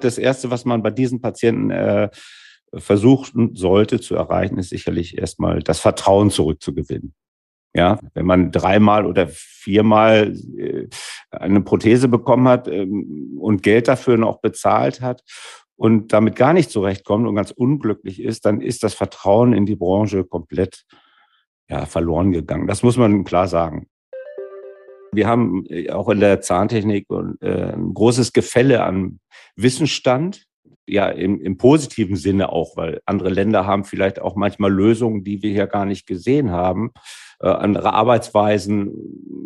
Das Erste, was man bei diesen Patienten äh, versuchen sollte zu erreichen, ist sicherlich erstmal das Vertrauen zurückzugewinnen. Ja, wenn man dreimal oder viermal äh, eine Prothese bekommen hat ähm, und Geld dafür noch bezahlt hat und damit gar nicht zurechtkommt und ganz unglücklich ist, dann ist das Vertrauen in die Branche komplett ja, verloren gegangen. Das muss man klar sagen. Wir haben äh, auch in der Zahntechnik äh, ein großes Gefälle an Wissensstand ja im, im positiven Sinne auch, weil andere Länder haben vielleicht auch manchmal Lösungen, die wir hier gar nicht gesehen haben, äh, andere Arbeitsweisen,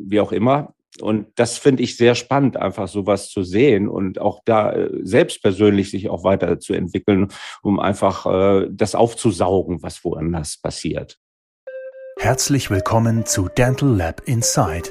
wie auch immer. Und das finde ich sehr spannend, einfach sowas zu sehen und auch da selbst persönlich sich auch weiterzuentwickeln, um einfach das aufzusaugen, was woanders passiert. Herzlich willkommen zu Dental Lab Inside,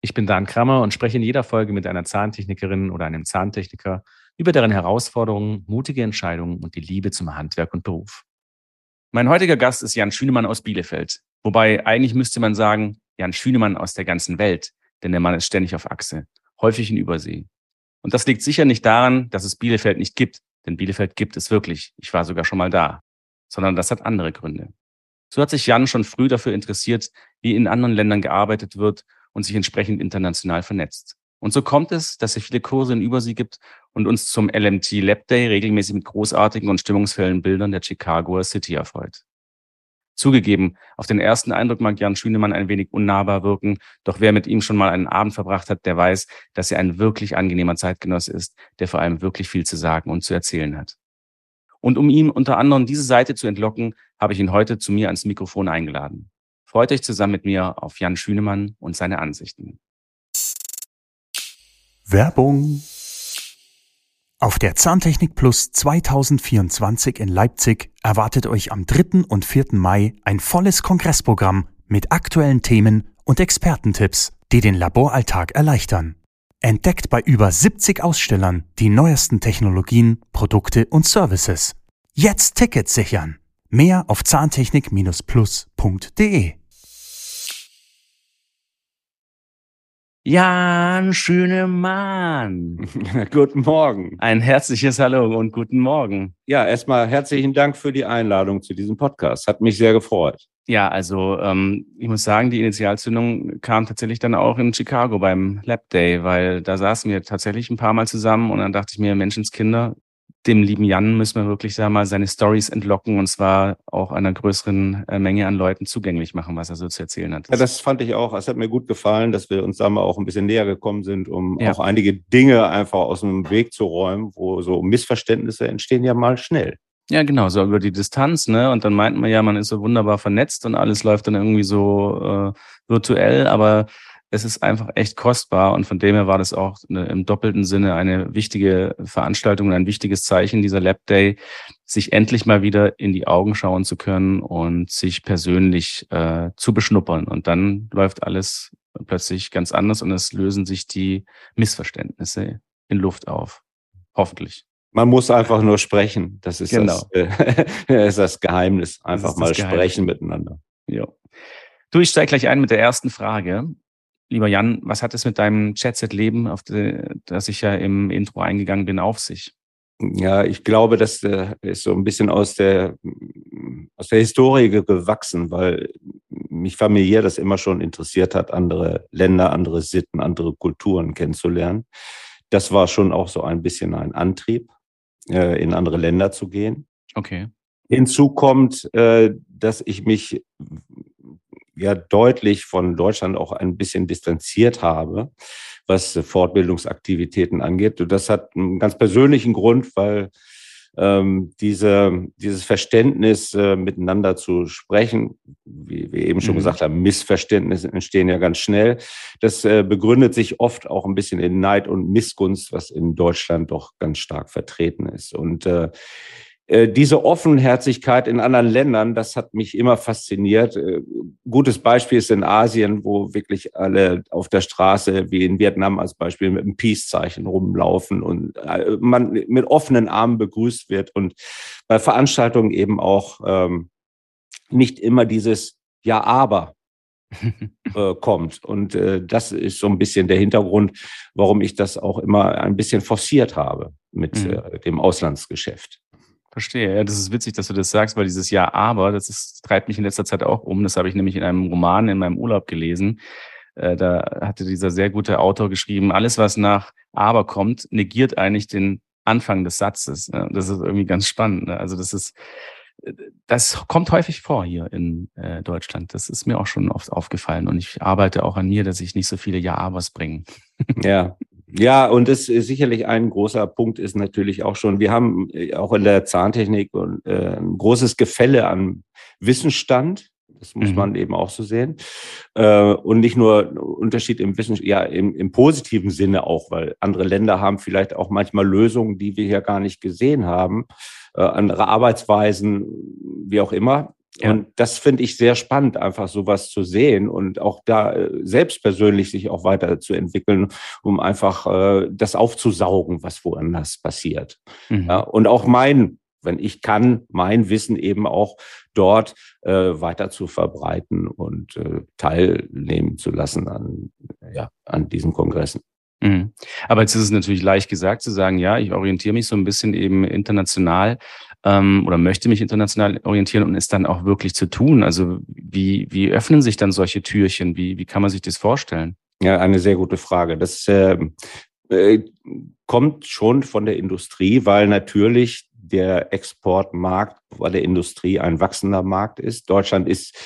Ich bin Dan Krammer und spreche in jeder Folge mit einer Zahntechnikerin oder einem Zahntechniker über deren Herausforderungen, mutige Entscheidungen und die Liebe zum Handwerk und Beruf. Mein heutiger Gast ist Jan Schünemann aus Bielefeld. Wobei eigentlich müsste man sagen, Jan Schünemann aus der ganzen Welt, denn der Mann ist ständig auf Achse, häufig in Übersee. Und das liegt sicher nicht daran, dass es Bielefeld nicht gibt, denn Bielefeld gibt es wirklich. Ich war sogar schon mal da. Sondern das hat andere Gründe. So hat sich Jan schon früh dafür interessiert, wie in anderen Ländern gearbeitet wird und sich entsprechend international vernetzt. Und so kommt es, dass es viele Kurse in Übersee gibt und uns zum LMT Lab Day regelmäßig mit großartigen und stimmungsvollen Bildern der Chicagoer City erfreut. Zugegeben, auf den ersten Eindruck mag Jan Schünemann ein wenig unnahbar wirken, doch wer mit ihm schon mal einen Abend verbracht hat, der weiß, dass er ein wirklich angenehmer Zeitgenosse ist, der vor allem wirklich viel zu sagen und zu erzählen hat. Und um ihm unter anderem diese Seite zu entlocken, habe ich ihn heute zu mir ans Mikrofon eingeladen. Freut euch zusammen mit mir auf Jan Schünemann und seine Ansichten. Werbung. Auf der Zahntechnik Plus 2024 in Leipzig erwartet euch am 3. und 4. Mai ein volles Kongressprogramm mit aktuellen Themen und Expertentipps, die den Laboralltag erleichtern. Entdeckt bei über 70 Ausstellern die neuesten Technologien, Produkte und Services. Jetzt Tickets sichern. Mehr auf zahntechnik-plus.de. Jan Schünemann. guten Morgen. Ein herzliches Hallo und guten Morgen. Ja, erstmal herzlichen Dank für die Einladung zu diesem Podcast. Hat mich sehr gefreut. Ja, also ähm, ich muss sagen, die Initialzündung kam tatsächlich dann auch in Chicago beim Lab Day, weil da saßen wir tatsächlich ein paar Mal zusammen und dann dachte ich mir, Menschenskinder, dem lieben Jan müssen wir wirklich sagen mal seine Stories entlocken und zwar auch einer größeren äh, Menge an Leuten zugänglich machen, was er so zu erzählen hat. Ja, das fand ich auch. Es hat mir gut gefallen, dass wir uns da mal auch ein bisschen näher gekommen sind, um ja. auch einige Dinge einfach aus dem Weg zu räumen, wo so Missverständnisse entstehen ja mal schnell. Ja, genau, so über die Distanz, ne? Und dann meint man ja, man ist so wunderbar vernetzt und alles läuft dann irgendwie so äh, virtuell, aber es ist einfach echt kostbar und von dem her war das auch eine, im doppelten Sinne eine wichtige Veranstaltung und ein wichtiges Zeichen dieser Lab Day, sich endlich mal wieder in die Augen schauen zu können und sich persönlich äh, zu beschnuppern. Und dann läuft alles plötzlich ganz anders und es lösen sich die Missverständnisse in Luft auf. Hoffentlich. Man muss einfach nur sprechen. Das ist, genau. das, äh, ist das Geheimnis. Einfach mal Geheimnis. sprechen miteinander. Ja. Du, ich steige gleich ein mit der ersten Frage. Lieber Jan, was hat es mit deinem Chatset-Leben, auf das ich ja im Intro eingegangen bin, auf sich? Ja, ich glaube, das äh, ist so ein bisschen aus der, aus der Historie gewachsen, weil mich familiär das immer schon interessiert hat, andere Länder, andere Sitten, andere Kulturen kennenzulernen. Das war schon auch so ein bisschen ein Antrieb, äh, in andere Länder zu gehen. Okay. Hinzu kommt, äh, dass ich mich ja deutlich von Deutschland auch ein bisschen distanziert habe, was Fortbildungsaktivitäten angeht. Und das hat einen ganz persönlichen Grund, weil ähm, diese, dieses Verständnis äh, miteinander zu sprechen, wie wir eben schon mhm. gesagt haben, Missverständnisse entstehen ja ganz schnell. Das äh, begründet sich oft auch ein bisschen in Neid und Missgunst, was in Deutschland doch ganz stark vertreten ist. Und äh, diese Offenherzigkeit in anderen Ländern, das hat mich immer fasziniert. Äh, gutes Beispiel ist in Asien, wo wirklich alle auf der Straße, wie in Vietnam als Beispiel, mit einem Peace-Zeichen rumlaufen und äh, man mit offenen Armen begrüßt wird und bei Veranstaltungen eben auch ähm, nicht immer dieses Ja, aber äh, kommt. Und äh, das ist so ein bisschen der Hintergrund, warum ich das auch immer ein bisschen forciert habe mit mhm. äh, dem Auslandsgeschäft. Verstehe. Ja, das ist witzig, dass du das sagst, weil dieses Ja, aber, das ist, treibt mich in letzter Zeit auch um. Das habe ich nämlich in einem Roman in meinem Urlaub gelesen. Äh, da hatte dieser sehr gute Autor geschrieben, alles, was nach aber kommt, negiert eigentlich den Anfang des Satzes. Das ist irgendwie ganz spannend. Ne? Also das ist, das kommt häufig vor hier in äh, Deutschland. Das ist mir auch schon oft aufgefallen. Und ich arbeite auch an mir, dass ich nicht so viele Ja-Abers bringe. Ja, ja, und das ist sicherlich ein großer Punkt ist natürlich auch schon, wir haben äh, auch in der Zahntechnik äh, ein großes Gefälle an Wissensstand. Das muss mhm. man eben auch so sehen. Äh, und nicht nur Unterschied im Wissen, ja, im, im positiven Sinne auch, weil andere Länder haben vielleicht auch manchmal Lösungen, die wir hier gar nicht gesehen haben, andere Arbeitsweisen, wie auch immer. Ja. Und das finde ich sehr spannend, einfach sowas zu sehen und auch da äh, selbst persönlich sich auch weiterzuentwickeln, um einfach äh, das aufzusaugen, was woanders passiert. Mhm. Ja, und auch mein, wenn ich kann, mein Wissen eben auch dort äh, weiter zu verbreiten und äh, teilnehmen zu lassen an, ja, an diesen Kongressen. Mhm. Aber jetzt ist es natürlich leicht gesagt zu sagen, ja, ich orientiere mich so ein bisschen eben international ähm, oder möchte mich international orientieren und es dann auch wirklich zu tun. Also wie, wie öffnen sich dann solche Türchen? Wie, wie kann man sich das vorstellen? Ja, eine sehr gute Frage. Das äh, äh, kommt schon von der Industrie, weil natürlich der Exportmarkt bei der Industrie ein wachsender Markt ist. Deutschland ist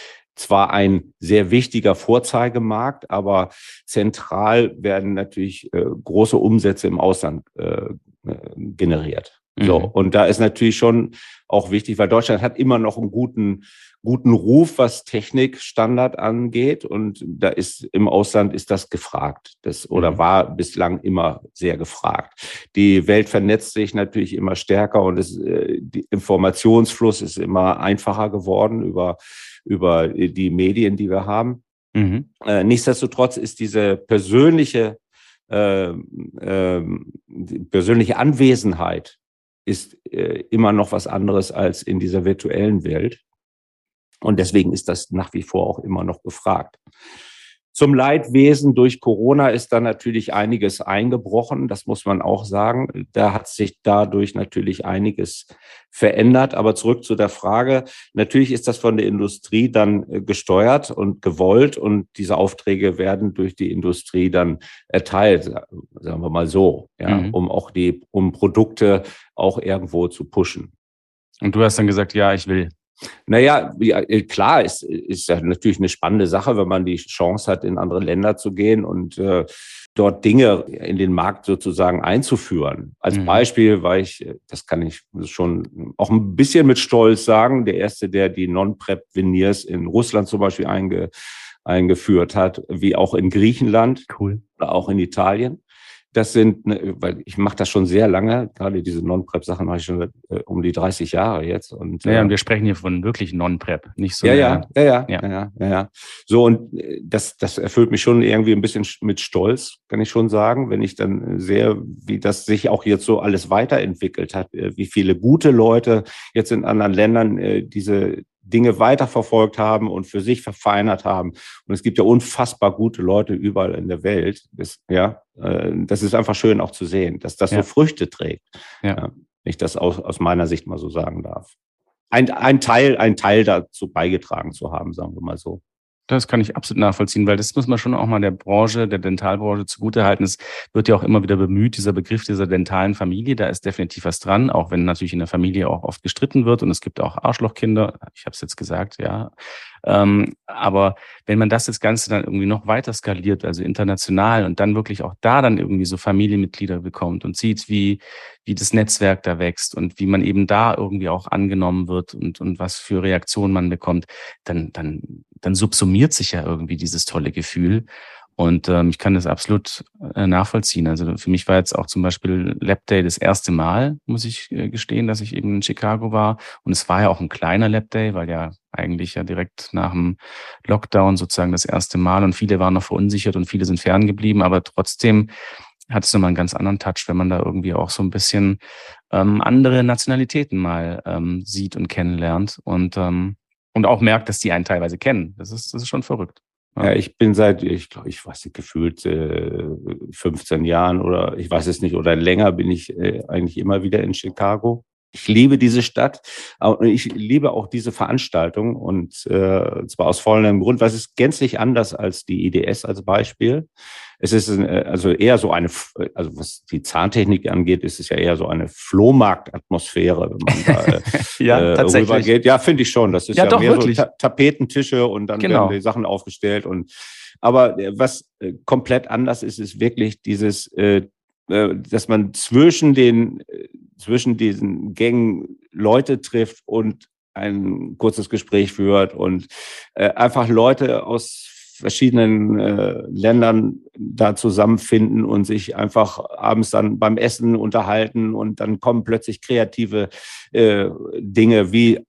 zwar ein sehr wichtiger Vorzeigemarkt, aber zentral werden natürlich äh, große Umsätze im Ausland äh, äh generiert. So, mhm. und da ist natürlich schon auch wichtig, weil Deutschland hat immer noch einen guten, guten Ruf, was Technikstandard angeht. Und da ist im Ausland ist das gefragt. Das oder mhm. war bislang immer sehr gefragt. Die Welt vernetzt sich natürlich immer stärker und es, äh, der Informationsfluss ist immer einfacher geworden über über die Medien, die wir haben. Mhm. Äh, nichtsdestotrotz ist diese persönliche, äh, äh, persönliche Anwesenheit ist äh, immer noch was anderes als in dieser virtuellen Welt. Und deswegen ist das nach wie vor auch immer noch gefragt. Zum Leidwesen durch Corona ist da natürlich einiges eingebrochen, das muss man auch sagen. Da hat sich dadurch natürlich einiges verändert. Aber zurück zu der Frage, natürlich ist das von der Industrie dann äh, gesteuert und gewollt und diese Aufträge werden durch die Industrie dann erteilt, sagen wir mal so, ja, mhm. um auch die, um Produkte auch irgendwo zu pushen. Und du hast dann gesagt, ja, ich will. Naja, ja, äh, klar, ist, ist ja natürlich eine spannende Sache, wenn man die Chance hat, in andere Länder zu gehen und äh, dort Dinge in den Markt sozusagen einzuführen. Als mhm. Beispiel war ich, das kann ich schon auch ein bisschen mit Stolz sagen, der erste, der die Non-Prep-Veneers in Russland zum Beispiel einge, eingeführt hat, wie auch in Griechenland cool. oder auch in Italien. Das sind, ne, weil ich mache das schon sehr lange, gerade diese Non-Prep-Sachen mache ich schon äh, um die 30 Jahre jetzt. Und, ja, äh, und wir sprechen hier von wirklich Non-Prep, nicht so. Ja, ja, ja, ja, ja, ja, ja, ja. So, und äh, das, das erfüllt mich schon irgendwie ein bisschen mit Stolz, kann ich schon sagen, wenn ich dann sehe, wie das sich auch jetzt so alles weiterentwickelt hat, wie viele gute Leute jetzt in anderen Ländern diese Dinge weiterverfolgt haben und für sich verfeinert haben. Und es gibt ja unfassbar gute Leute überall in der Welt. Das, ja, äh, das ist einfach schön auch zu sehen, dass das ja. so Früchte trägt. Ja. ja. Wenn ich das aus, aus meiner Sicht mal so sagen darf. Ein, ein Teil, ein Teil dazu beigetragen zu haben, sagen wir mal so. Das kann ich absolut nachvollziehen, weil das muss man schon auch mal der Branche, der Dentalbranche zugutehalten. Es wird ja auch immer wieder bemüht, dieser Begriff dieser dentalen Familie. Da ist definitiv was dran, auch wenn natürlich in der Familie auch oft gestritten wird und es gibt auch Arschlochkinder. Ich habe es jetzt gesagt, ja. Ähm, aber wenn man das das Ganze dann irgendwie noch weiter skaliert, also international und dann wirklich auch da dann irgendwie so Familienmitglieder bekommt und sieht, wie, wie das Netzwerk da wächst und wie man eben da irgendwie auch angenommen wird und, und was für Reaktionen man bekommt, dann, dann, dann subsumiert sich ja irgendwie dieses tolle Gefühl. Und ähm, ich kann das absolut äh, nachvollziehen. Also für mich war jetzt auch zum Beispiel Lab Day das erste Mal, muss ich äh, gestehen, dass ich eben in Chicago war. Und es war ja auch ein kleiner Lab Day, weil ja eigentlich ja direkt nach dem Lockdown sozusagen das erste Mal und viele waren noch verunsichert und viele sind ferngeblieben. Aber trotzdem hat es nochmal einen ganz anderen Touch, wenn man da irgendwie auch so ein bisschen ähm, andere Nationalitäten mal ähm, sieht und kennenlernt und, ähm, und auch merkt, dass die einen teilweise kennen. Das ist, das ist schon verrückt. Ja, ich bin seit, ich glaube, ich weiß nicht, gefühlt äh, 15 Jahren oder ich weiß es nicht, oder länger bin ich äh, eigentlich immer wieder in Chicago. Ich liebe diese Stadt und ich liebe auch diese Veranstaltung und äh, zwar aus folgendem Grund, was ist gänzlich anders als die IDS als Beispiel. Es ist äh, also eher so eine, also was die Zahntechnik angeht, ist es ja eher so eine Flohmarktatmosphäre, wenn man da äh, ja, äh, tatsächlich. rübergeht. Ja, finde ich schon. Das ist ja, ja doch, mehr wirklich. so Ta Tapetentische und dann genau. werden die Sachen aufgestellt und aber äh, was komplett anders ist, ist wirklich dieses, äh, dass man zwischen den zwischen diesen Gängen Leute trifft und ein kurzes Gespräch führt und äh, einfach Leute aus verschiedenen äh, Ländern da zusammenfinden und sich einfach abends dann beim Essen unterhalten und dann kommen plötzlich kreative äh, Dinge wie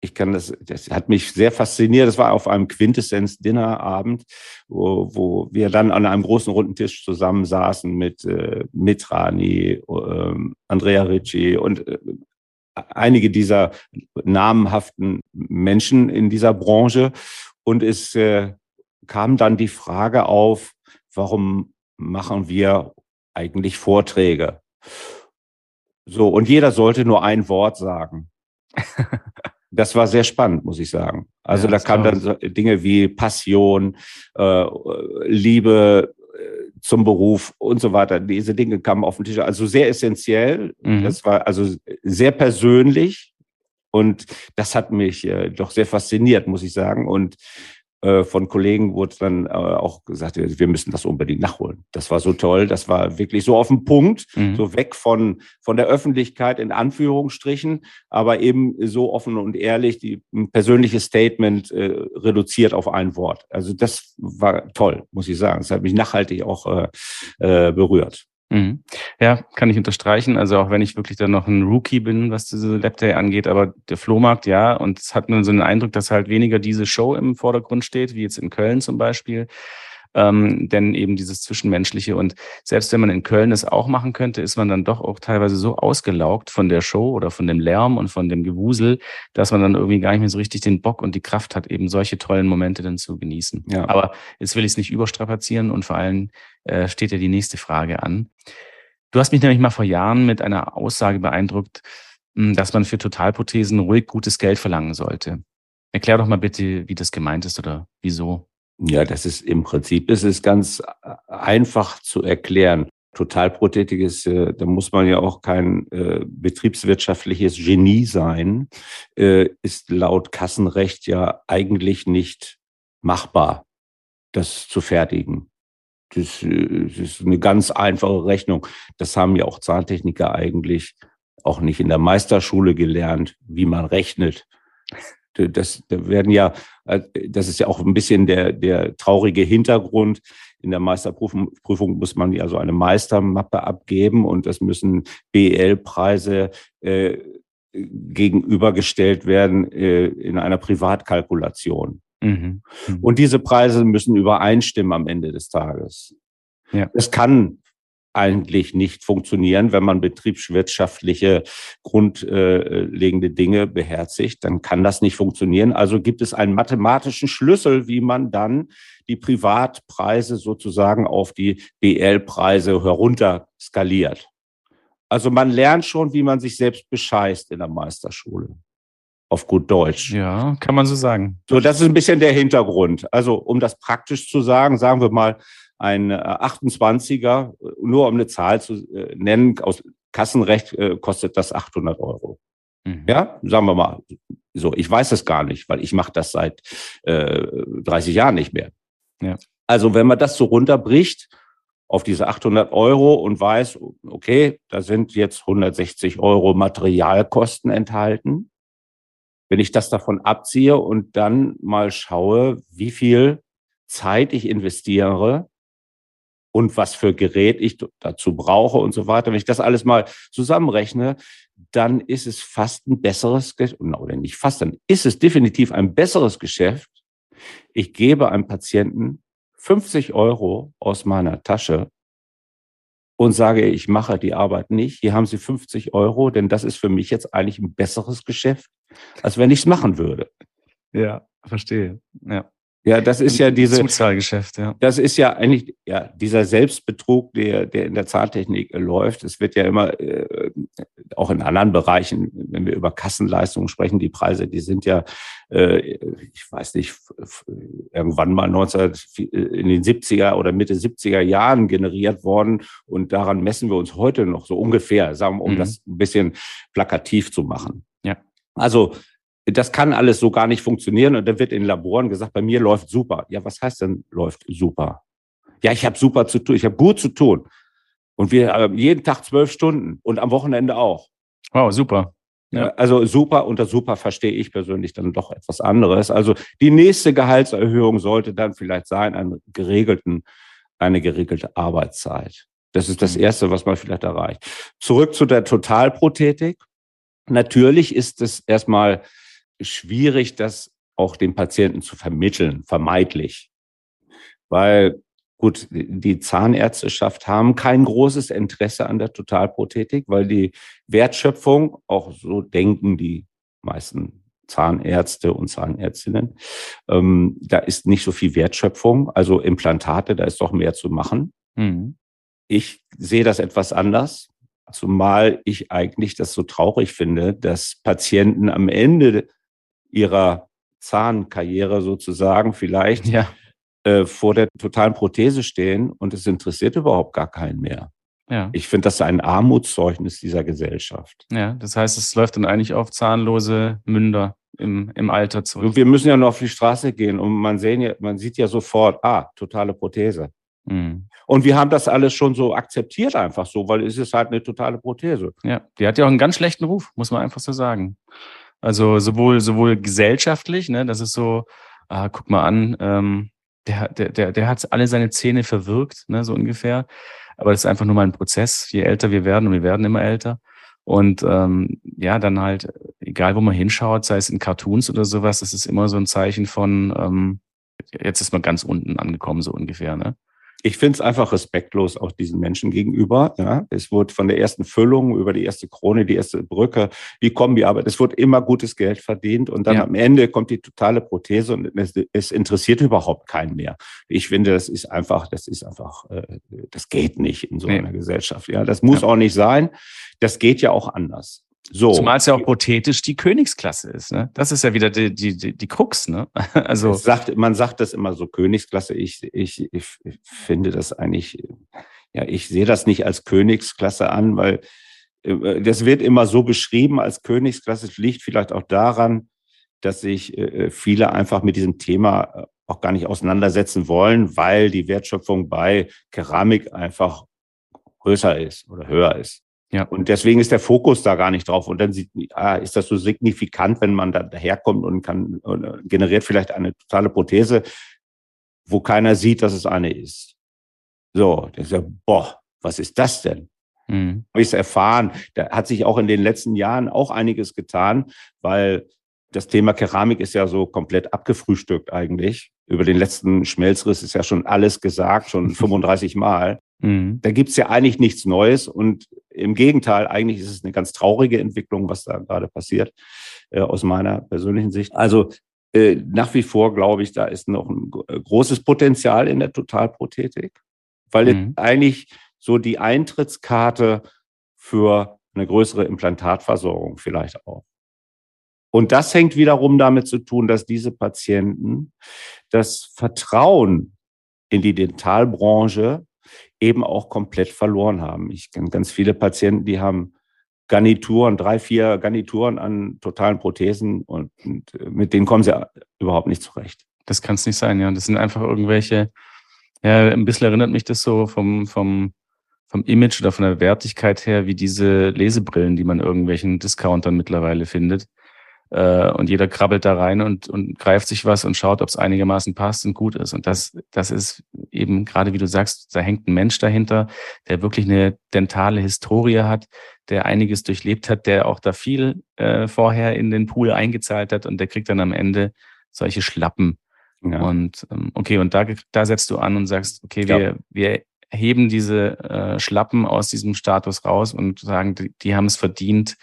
ich kann das, das hat mich sehr fasziniert. Das war auf einem Quintessenz-Dinnerabend, wo, wo wir dann an einem großen runden Tisch zusammen saßen mit äh, Mitrani, äh, Andrea Ricci und äh, einige dieser namenhaften Menschen in dieser Branche. Und es äh, kam dann die Frage auf, warum machen wir eigentlich Vorträge? So, und jeder sollte nur ein Wort sagen. das war sehr spannend, muss ich sagen. Also ja, da kamen dann so Dinge wie Passion, äh, Liebe äh, zum Beruf und so weiter. Diese Dinge kamen auf den Tisch. Also sehr essentiell. Mhm. Das war also sehr persönlich. Und das hat mich äh, doch sehr fasziniert, muss ich sagen. Und von Kollegen wurde dann äh, auch gesagt, wir müssen das unbedingt nachholen. Das war so toll, das war wirklich so auf den Punkt, mhm. so weg von, von der Öffentlichkeit in Anführungsstrichen, aber eben so offen und ehrlich, die ein persönliches Statement äh, reduziert auf ein Wort. Also das war toll, muss ich sagen. Das hat mich nachhaltig auch äh, äh, berührt. Mhm. Ja, kann ich unterstreichen. Also auch wenn ich wirklich dann noch ein Rookie bin, was diese Labday angeht, aber der Flohmarkt, ja, und es hat mir so einen Eindruck, dass halt weniger diese Show im Vordergrund steht, wie jetzt in Köln zum Beispiel, ähm, denn eben dieses Zwischenmenschliche. Und selbst wenn man in Köln es auch machen könnte, ist man dann doch auch teilweise so ausgelaugt von der Show oder von dem Lärm und von dem Gewusel, dass man dann irgendwie gar nicht mehr so richtig den Bock und die Kraft hat, eben solche tollen Momente dann zu genießen. Ja. Aber jetzt will ich es nicht überstrapazieren und vor allem äh, steht ja die nächste Frage an. Du hast mich nämlich mal vor Jahren mit einer Aussage beeindruckt, hm, dass man für Totalprothesen ruhig gutes Geld verlangen sollte. Erklär doch mal bitte, wie das gemeint ist oder wieso. Ja, das ist im Prinzip, es ist ganz äh, einfach zu erklären. Totalprothetik ist, äh, da muss man ja auch kein äh, betriebswirtschaftliches Genie sein, äh, ist laut Kassenrecht ja eigentlich nicht machbar, das zu fertigen. Das, äh, das ist eine ganz einfache Rechnung. Das haben ja auch Zahntechniker eigentlich auch nicht in der Meisterschule gelernt, wie man rechnet das da werden ja, äh, das ist ja auch ein bisschen der, der traurige Hintergrund. In der Meisterprüfung Prüfung muss man ja so eine Meistermappe abgeben und das müssen BL-Preise äh, gegenübergestellt werden äh, in einer Privatkalkulation. Mhm. Mhm. Und diese Preise müssen übereinstimmen am Ende des Tages. Ja. Das kann eigentlich nicht funktionieren. Wenn man betriebswirtschaftliche grundlegende Dinge beherzigt, dann kann das nicht funktionieren. Also gibt es einen mathematischen Schlüssel, wie man dann die Privatpreise sozusagen auf die BL-Preise herunter skaliert. Also man lernt schon, wie man sich selbst bescheißt in der Meisterschule. Auf gut Deutsch. Ja, kann man so sagen. So, das ist ein bisschen der Hintergrund. Also, um das praktisch zu sagen, sagen wir mal, ein 28er, äh, nur um eine Zahl zu äh, nennen, aus Kassenrecht äh, kostet das 800 Euro. Mhm. Ja, sagen wir mal so. Ich weiß es gar nicht, weil ich mache das seit äh, 30 Jahren nicht mehr. Ja. Also wenn man das so runterbricht auf diese 800 Euro und weiß, okay, da sind jetzt 160 Euro Materialkosten enthalten. Wenn ich das davon abziehe und dann mal schaue, wie viel Zeit ich investiere, und was für Gerät ich dazu brauche und so weiter. Wenn ich das alles mal zusammenrechne, dann ist es fast ein besseres, oder nicht fast, dann ist es definitiv ein besseres Geschäft. Ich gebe einem Patienten 50 Euro aus meiner Tasche und sage, ich mache die Arbeit nicht. Hier haben Sie 50 Euro, denn das ist für mich jetzt eigentlich ein besseres Geschäft, als wenn ich es machen würde. Ja, verstehe. Ja. Ja, das ist ja diese. Zuzahlgeschäft, ja. Das ist ja eigentlich, ja, dieser Selbstbetrug, der, der in der Zahntechnik läuft. Es wird ja immer, äh, auch in anderen Bereichen, wenn wir über Kassenleistungen sprechen, die Preise, die sind ja, äh, ich weiß nicht, irgendwann mal 19, in den 70er oder Mitte 70er Jahren generiert worden. Und daran messen wir uns heute noch so ungefähr, sagen, um mhm. das ein bisschen plakativ zu machen. Ja. Also, das kann alles so gar nicht funktionieren. Und dann wird in Laboren gesagt, bei mir läuft super. Ja, was heißt denn läuft super? Ja, ich habe super zu tun, ich habe gut zu tun. Und wir äh, jeden Tag zwölf Stunden und am Wochenende auch. Wow, super. Ja. Also super, unter super verstehe ich persönlich dann doch etwas anderes. Also die nächste Gehaltserhöhung sollte dann vielleicht sein, einen geregelten, eine geregelte Arbeitszeit. Das ist das mhm. Erste, was man vielleicht erreicht. Zurück zu der Totalprothetik. Natürlich ist es erstmal schwierig, das auch dem Patienten zu vermitteln, vermeidlich. Weil gut, die Zahnärzteschaft haben kein großes Interesse an der Totalprothetik, weil die Wertschöpfung, auch so denken die meisten Zahnärzte und Zahnärztinnen, ähm, da ist nicht so viel Wertschöpfung. Also Implantate, da ist doch mehr zu machen. Mhm. Ich sehe das etwas anders, zumal ich eigentlich das so traurig finde, dass Patienten am Ende ihrer Zahnkarriere sozusagen vielleicht ja. äh, vor der totalen Prothese stehen und es interessiert überhaupt gar keinen mehr. Ja. Ich finde das ein Armutszeugnis dieser Gesellschaft. Ja, das heißt, es läuft dann eigentlich auf zahnlose Münder im, im Alter zurück. Wir müssen ja noch auf die Straße gehen und man, sehen ja, man sieht ja sofort, ah, totale Prothese. Mhm. Und wir haben das alles schon so akzeptiert einfach so, weil es ist halt eine totale Prothese. Ja, die hat ja auch einen ganz schlechten Ruf, muss man einfach so sagen. Also sowohl, sowohl gesellschaftlich, ne, das ist so, ah, guck mal an, ähm, der, der, der, der hat alle seine Zähne verwirkt, ne, so ungefähr. Aber das ist einfach nur mal ein Prozess. Je älter wir werden, und wir werden immer älter. Und ähm, ja, dann halt, egal wo man hinschaut, sei es in Cartoons oder sowas, das ist immer so ein Zeichen von, ähm, jetzt ist man ganz unten angekommen, so ungefähr, ne? Ich finde es einfach respektlos auch diesen Menschen gegenüber. Ja. Es wurde von der ersten Füllung über die erste Krone, die erste Brücke, die Kombiarbeit, es wird immer gutes Geld verdient und dann ja. am Ende kommt die totale Prothese und es, es, interessiert überhaupt keinen mehr. Ich finde, das ist einfach, das ist einfach, äh, das geht nicht in so einer Gesellschaft. Ja, das muss ja. auch nicht sein. Das geht ja auch anders. So. Zumal es ja auch prothetisch die Königsklasse ist. Ne? Das ist ja wieder die, die, die, die Krux. Ne? Also sagt, man sagt das immer so Königsklasse. Ich, ich, ich finde das eigentlich, ja, ich sehe das nicht als Königsklasse an, weil äh, das wird immer so beschrieben als Königsklasse. Es liegt vielleicht auch daran, dass sich äh, viele einfach mit diesem Thema äh, auch gar nicht auseinandersetzen wollen, weil die Wertschöpfung bei Keramik einfach größer ist oder höher ist. Ja. Und deswegen ist der Fokus da gar nicht drauf. Und dann sieht, ah, ist das so signifikant, wenn man da daherkommt und kann und äh, generiert vielleicht eine totale Prothese, wo keiner sieht, dass es eine ist. So, der sagt, boah, was ist das denn? Mhm. Habe ich es erfahren. Da hat sich auch in den letzten Jahren auch einiges getan, weil das Thema Keramik ist ja so komplett abgefrühstückt eigentlich. Über den letzten Schmelzriss ist ja schon alles gesagt, schon 35 Mal. Mhm. Da gibt's ja eigentlich nichts Neues und im Gegenteil, eigentlich ist es eine ganz traurige Entwicklung, was da gerade passiert, äh, aus meiner persönlichen Sicht. Also äh, nach wie vor glaube ich, da ist noch ein äh, großes Potenzial in der Totalprothetik, weil mhm. eigentlich so die Eintrittskarte für eine größere Implantatversorgung vielleicht auch. Und das hängt wiederum damit zu tun, dass diese Patienten das Vertrauen in die Dentalbranche eben auch komplett verloren haben. Ich kenne ganz viele Patienten, die haben Garnituren, drei, vier Garnituren an totalen Prothesen und, und äh, mit denen kommen sie überhaupt nicht zurecht. Das kann es nicht sein, ja. Das sind einfach irgendwelche, ja, ein bisschen erinnert mich das so vom, vom, vom Image oder von der Wertigkeit her, wie diese Lesebrillen, die man irgendwelchen Discountern mittlerweile findet. Äh, und jeder krabbelt da rein und, und greift sich was und schaut, ob es einigermaßen passt und gut ist. Und das, das ist eben gerade, wie du sagst, da hängt ein Mensch dahinter, der wirklich eine dentale Historie hat, der einiges durchlebt hat, der auch da viel äh, vorher in den Pool eingezahlt hat und der kriegt dann am Ende solche Schlappen. Ja. Und ähm, okay, und da, da setzt du an und sagst, okay, ja. wir, wir heben diese äh, Schlappen aus diesem Status raus und sagen, die, die haben es verdient,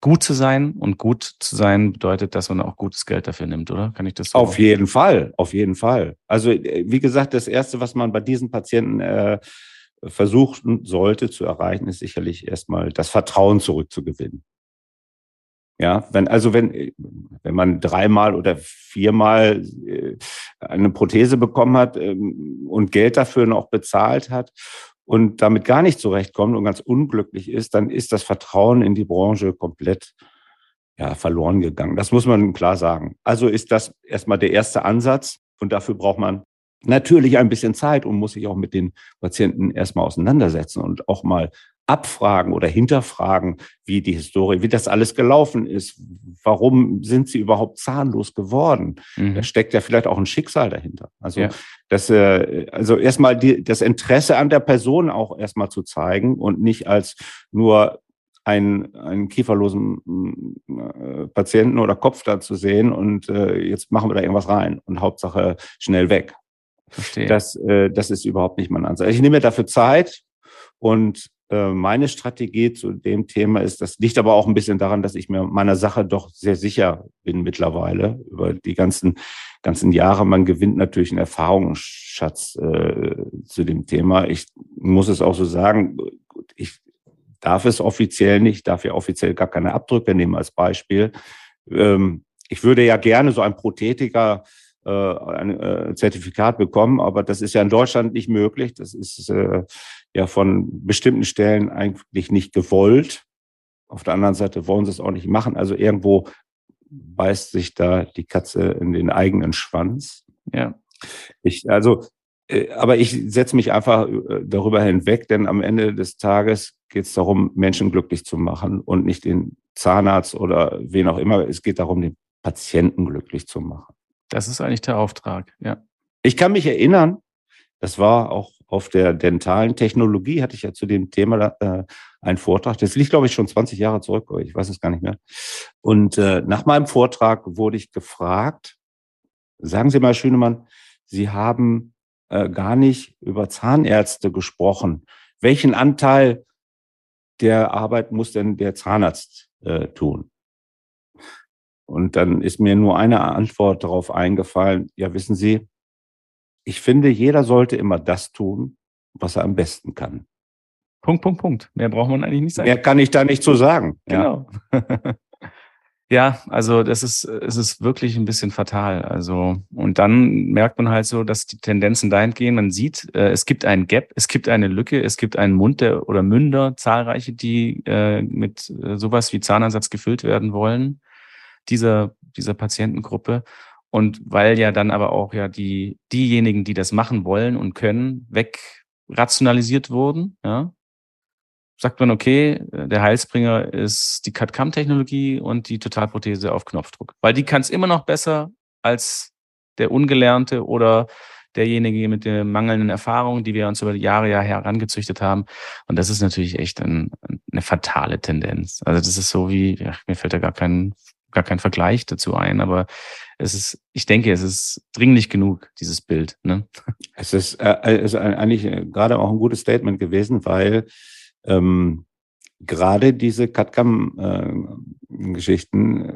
gut zu sein. Und gut zu sein bedeutet, dass man auch gutes Geld dafür nimmt, oder? Kann ich das so? Auf jeden Fall, auf jeden Fall. Also, äh, wie gesagt, das Erste, was man bei diesen Patienten äh, versuchen sollte zu erreichen, ist sicherlich erstmal das Vertrauen zurückzugewinnen. Ja, wenn, also wenn, wenn man dreimal oder viermal äh, eine Prothese bekommen hat ähm, und Geld dafür noch bezahlt hat und damit gar nicht zurechtkommt und ganz unglücklich ist, dann ist das Vertrauen in die Branche komplett ja, verloren gegangen. Das muss man klar sagen. Also ist das erstmal der erste Ansatz und dafür braucht man natürlich ein bisschen Zeit und muss sich auch mit den Patienten erstmal auseinandersetzen und auch mal abfragen oder hinterfragen, wie die Historie, wie das alles gelaufen ist. Warum sind sie überhaupt zahnlos geworden? Mhm. Da steckt ja vielleicht auch ein Schicksal dahinter. Also, ja. das, äh, also erstmal die, das Interesse an der Person auch erstmal zu zeigen und nicht als nur einen, einen kieferlosen äh, Patienten oder Kopf da zu sehen und äh, jetzt machen wir da irgendwas rein und Hauptsache schnell weg. Verstehe. Das, äh, das ist überhaupt nicht mein Ansatz. Ich nehme mir dafür Zeit und meine Strategie zu dem Thema ist, das liegt aber auch ein bisschen daran, dass ich mir meiner Sache doch sehr sicher bin mittlerweile über die ganzen, ganzen Jahre. Man gewinnt natürlich einen Erfahrungsschatz äh, zu dem Thema. Ich muss es auch so sagen, ich darf es offiziell nicht, darf ja offiziell gar keine Abdrücke nehmen als Beispiel. Ähm, ich würde ja gerne so ein Prothetiker äh, ein äh, Zertifikat bekommen, aber das ist ja in Deutschland nicht möglich. Das ist äh, ja von bestimmten Stellen eigentlich nicht gewollt. Auf der anderen Seite wollen sie es auch nicht machen. Also irgendwo beißt sich da die Katze in den eigenen Schwanz. Ja. Ich, also, äh, aber ich setze mich einfach äh, darüber hinweg, denn am Ende des Tages geht es darum, Menschen glücklich zu machen und nicht den Zahnarzt oder wen auch immer. Es geht darum, den Patienten glücklich zu machen. Das ist eigentlich der Auftrag, ja. Ich kann mich erinnern, das war auch auf der dentalen Technologie, hatte ich ja zu dem Thema äh, einen Vortrag. Das liegt, glaube ich, schon 20 Jahre zurück, ich weiß es gar nicht mehr. Und äh, nach meinem Vortrag wurde ich gefragt, sagen Sie mal, Schönemann, Sie haben äh, gar nicht über Zahnärzte gesprochen. Welchen Anteil der Arbeit muss denn der Zahnarzt äh, tun? Und dann ist mir nur eine Antwort darauf eingefallen. Ja, wissen Sie, ich finde, jeder sollte immer das tun, was er am besten kann. Punkt, Punkt, Punkt. Mehr braucht man eigentlich nicht sagen. Mehr kann ich da nicht zu so sagen. Genau. Ja. ja, also das ist, es ist wirklich ein bisschen fatal. Also, und dann merkt man halt so, dass die Tendenzen dahin gehen. Man sieht, äh, es gibt einen Gap, es gibt eine Lücke, es gibt einen Mund der, oder Münder, zahlreiche, die äh, mit äh, sowas wie Zahnersatz gefüllt werden wollen, dieser, dieser Patientengruppe. Und weil ja dann aber auch ja die, diejenigen, die das machen wollen und können, wegrationalisiert wurden, ja, sagt man, okay, der Heilsbringer ist die CAD-CAM-Technologie und die Totalprothese auf Knopfdruck. Weil die kann es immer noch besser als der Ungelernte oder derjenige mit der mangelnden Erfahrung, die wir uns über die Jahre ja herangezüchtet haben. Und das ist natürlich echt ein, eine fatale Tendenz. Also das ist so wie, ja, mir fällt da gar kein, gar kein Vergleich dazu ein, aber es ist, ich denke, es ist dringlich genug, dieses Bild. Ne? Es ist, äh, ist eigentlich äh, gerade auch ein gutes Statement gewesen, weil ähm, gerade diese CAD-CAM-Geschichten, äh,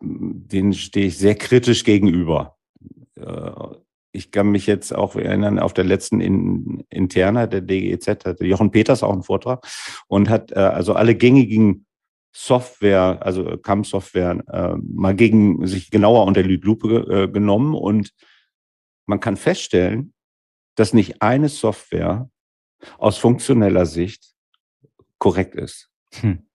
denen stehe ich sehr kritisch gegenüber. Äh, ich kann mich jetzt auch erinnern, auf der letzten in, Interna der DGEZ hatte Jochen Peters auch einen Vortrag und hat äh, also alle gängigen Software, also CAM-Software, äh, mal gegen sich genauer unter die Lupe äh, genommen und man kann feststellen, dass nicht eine Software aus funktioneller Sicht korrekt ist. Hm.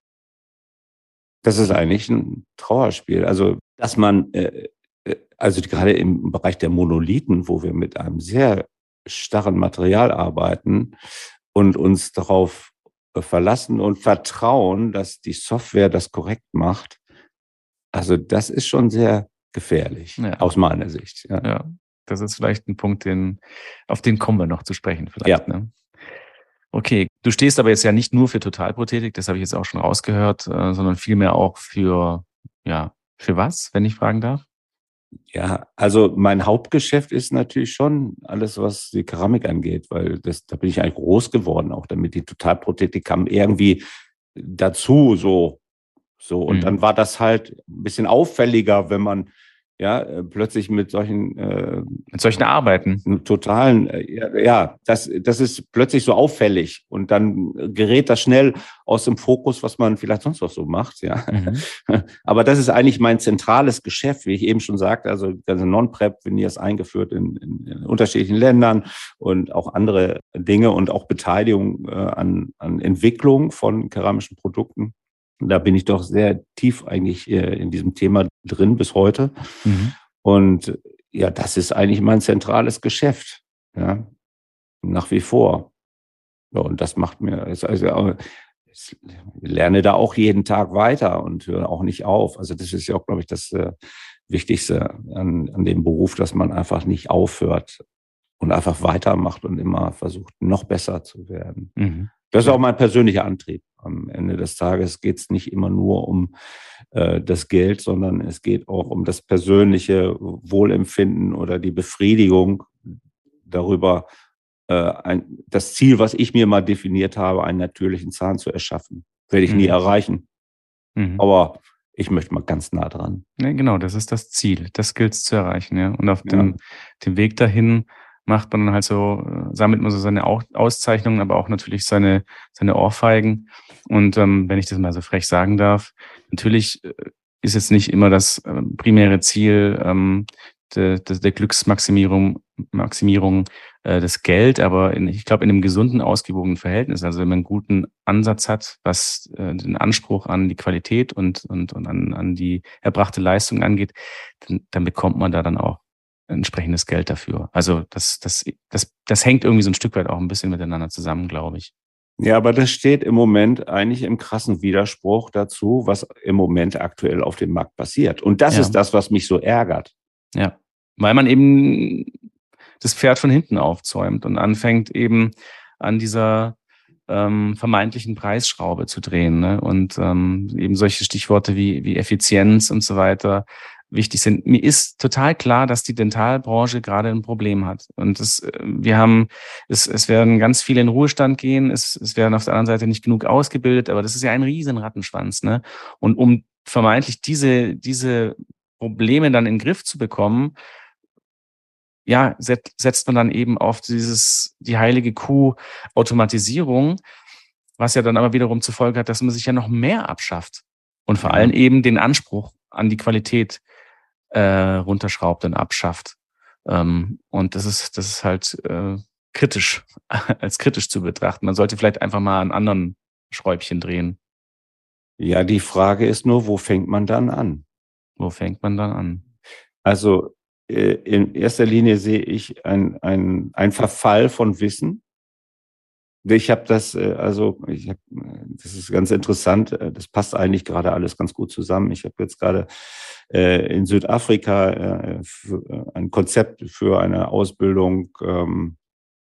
Das ist eigentlich ein Trauerspiel. Also, dass man, äh, äh also gerade im Bereich der Monolithen, wo wir mit einem sehr starren Material arbeiten und uns darauf verlassen und vertrauen, dass die Software das korrekt macht. Also das ist schon sehr gefährlich, Ja. aus meiner Sicht. Ja. Ja, das ist vielleicht ein Punkt, den, auf den kommen wir noch zu sprechen vielleicht. Ne? Okay, du stehst aber jetzt ja nicht nur für Totalprothetik, das habe ich jetzt auch schon rausgehört, äh, sondern vielmehr auch für, ja, für was, wenn ich fragen darf? Ja, also mein Hauptgeschäft ist natürlich schon alles, was die Keramik angeht, weil das, da bin ich eigentlich groß geworden, auch damit die Totalprothetik kam irgendwie dazu, so, so. Und Mhm. dann war das halt ein bisschen auffälliger, wenn man ja äh, plötzlich mit solchen äh, Mit solchen Arbeiten. totalen, äh, ja, ja, das, das ist plötzlich so auffällig und dann gerät das schnell aus dem Fokus, was man vielleicht sonst noch so macht, ja. Mhm. Aber das ist eigentlich mein zentrales Geschäft, wie ich eben schon sagte. Also ganze Non-Prep, Veneers eingeführt in, in, in unterschiedlichen Ländern und auch andere Dinge und auch Beteiligung äh, an, an Entwicklung von keramischen Produkten. Da bin ich doch sehr tief eigentlich äh, in diesem Thema drin bis heute. Mhm. Und ja, das ist eigentlich mein zentrales Geschäft. Ja, nach wie vor. Ja, und das macht mir, also, ich lerne da auch jeden Tag weiter und höre auch nicht auf. Also das ist ja auch, glaube ich, das äh, Wichtigste an, an dem Beruf, dass man einfach nicht aufhört und einfach weitermacht und immer versucht, noch besser zu werden. Mhm. Das ist auch mein persönlicher Antrieb. Am Ende des Tages geht es nicht immer nur um äh, das Geld, sondern es geht auch um das persönliche Wohlempfinden oder die Befriedigung darüber, äh, ein, das Ziel, was ich mir mal definiert habe, einen natürlichen Zahn zu erschaffen. Werde ich nie Mhm. erreichen, Mhm. aber ich möchte mal ganz nah dran. Ja, genau, das ist das Ziel. Das gilt es zu erreichen, ja. Und auf Ja. dem, dem Weg dahin macht man dann halt so, äh, sammelt man so seine Au- Auszeichnungen, aber auch natürlich seine, seine Ohrfeigen. Und ähm, wenn ich das mal so frech sagen darf, natürlich äh, ist jetzt nicht immer das äh, primäre Ziel ähm, der, der, der Glücksmaximierung Maximierung äh, das Geld, aber in, ich glaube in einem gesunden, ausgewogenen Verhältnis. Also wenn man einen guten Ansatz hat, was äh, den Anspruch an die Qualität und, und, und an, an die erbrachte Leistung angeht, dann, dann bekommt man da dann auch entsprechendes Geld dafür. Also das, das, das, das hängt irgendwie so ein Stück weit auch ein bisschen miteinander zusammen, glaube ich. Ja, aber das steht im Moment eigentlich im krassen Widerspruch dazu, was im Moment aktuell auf dem Markt passiert. Und das Ja. ist das, was mich so ärgert. Ja, weil man eben das Pferd von hinten aufzäumt und anfängt eben an dieser ähm, vermeintlichen Preisschraube zu drehen. Ne? Und ähm, eben solche Stichworte wie, wie Effizienz und so weiter wichtig sind. Mir ist total klar, dass die Dentalbranche gerade ein Problem hat. Und es, äh, wir haben, es, es werden ganz viele in Ruhestand gehen, es, es werden auf der anderen Seite nicht genug ausgebildet, aber das ist ja ein riesen Rattenschwanz. Ne? Und um vermeintlich diese, diese Probleme dann in den Griff zu bekommen, ja, set, setzt man dann eben auf dieses, die heilige Kuh Automatisierung, was ja dann aber wiederum zur Folge hat, dass man sich ja noch mehr abschafft und vor Ja. allem eben den Anspruch an die Qualität äh, runterschraubt und abschafft. Ähm, und das ist, das ist halt äh, kritisch, als kritisch zu betrachten. Man sollte vielleicht einfach mal an anderen Schräubchen drehen. Ja, die Frage ist nur, wo fängt man dann an? Wo fängt man dann an? Also äh, in erster Linie sehe ich ein, ein, ein Verfall von Wissen. Ich habe das, äh, also ich hab, äh, das ist ganz interessant, äh, das passt eigentlich gerade alles ganz gut zusammen. Ich habe jetzt gerade in Südafrika ein Konzept für eine Ausbildung, ähm,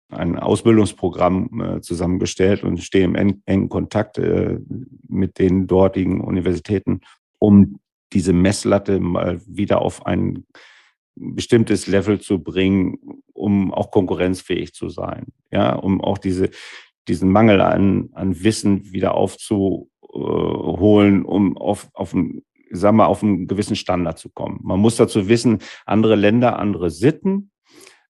ein Ausbildungsprogramm zusammengestellt und stehe im en- engen Kontakt mit den dortigen Universitäten, um diese Messlatte mal wieder auf ein bestimmtes Level zu bringen, um auch konkurrenzfähig zu sein. Ja, um auch diese, diesen Mangel an, an Wissen wieder aufzuholen, um auf, auf sagen wir, auf einen gewissen Standard zu kommen. Man muss dazu wissen, andere Länder, andere Sitten,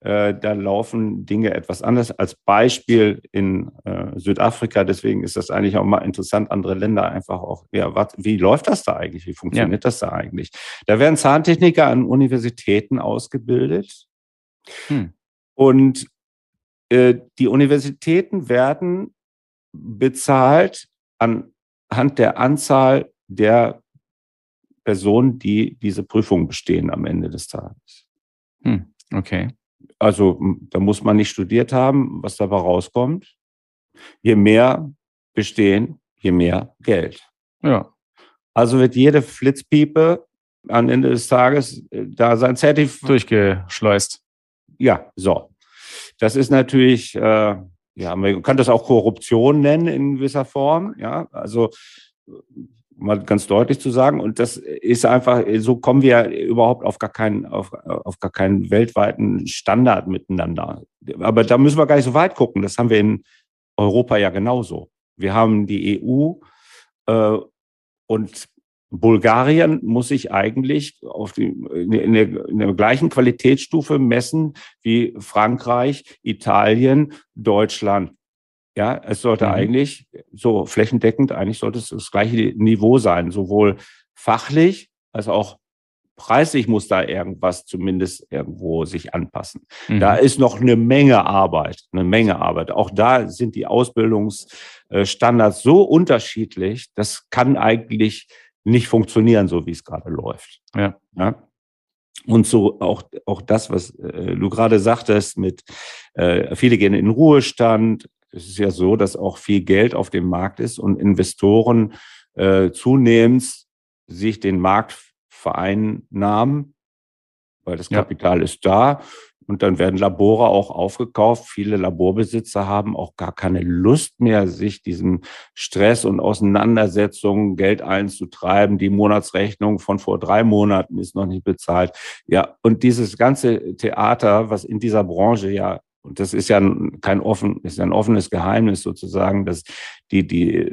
äh, da laufen Dinge etwas anders. Als Beispiel in äh, Südafrika, deswegen ist das eigentlich auch mal interessant, andere Länder einfach auch, ja, wat, wie läuft das da eigentlich? Wie funktioniert das da eigentlich? Da werden Zahntechniker an Universitäten ausgebildet Hm. und äh, die Universitäten werden bezahlt anhand der Anzahl der Personen, die diese Prüfung bestehen am Ende des Tages. Hm. Okay. Also da muss man nicht studiert haben, was dabei rauskommt. Je mehr bestehen, je mehr Geld. Ja. Also wird jede Flitzpiepe am Ende des Tages äh, da sein Zertifikat durchgeschleust. Ja, so. Das ist natürlich, äh, ja, man kann das auch Korruption nennen in gewisser Form. Ja, also mal ganz deutlich zu sagen. Und das ist einfach, so kommen wir überhaupt auf gar keinen, auf, auf gar keinen weltweiten Standard miteinander. Aber da müssen wir gar nicht so weit gucken. Das haben wir in Europa ja genauso. Wir haben die EU äh, und Bulgarien muss sich eigentlich auf die, in, der, in der gleichen Qualitätsstufe messen wie Frankreich, Italien, Deutschland. Ja, es sollte mhm. eigentlich so flächendeckend, eigentlich sollte es das gleiche Niveau sein, sowohl fachlich als auch preislich muss da irgendwas zumindest irgendwo sich anpassen. Mhm. Da ist noch eine Menge Arbeit, eine Menge Arbeit. Auch da sind die Ausbildungsstandards so unterschiedlich, das kann eigentlich nicht funktionieren, so wie es gerade läuft. Ja. ja? Und so auch, auch das, was äh, du gerade sagtest, mit äh, viele gehen in Ruhestand. Es ist ja so, dass auch viel Geld auf dem Markt ist und Investoren äh, zunehmend sich den Markt vereinnahmen, weil das Kapital ja. ist da und dann werden Labore auch aufgekauft. Viele Laborbesitzer haben auch gar keine Lust mehr, sich diesem Stress und Auseinandersetzungen Geld einzutreiben. Die Monatsrechnung von vor drei Monaten ist noch nicht bezahlt. Ja, und dieses ganze Theater, was in dieser Branche ja und das ist ja kein offen, ist ja ein offenes Geheimnis sozusagen, dass die, die,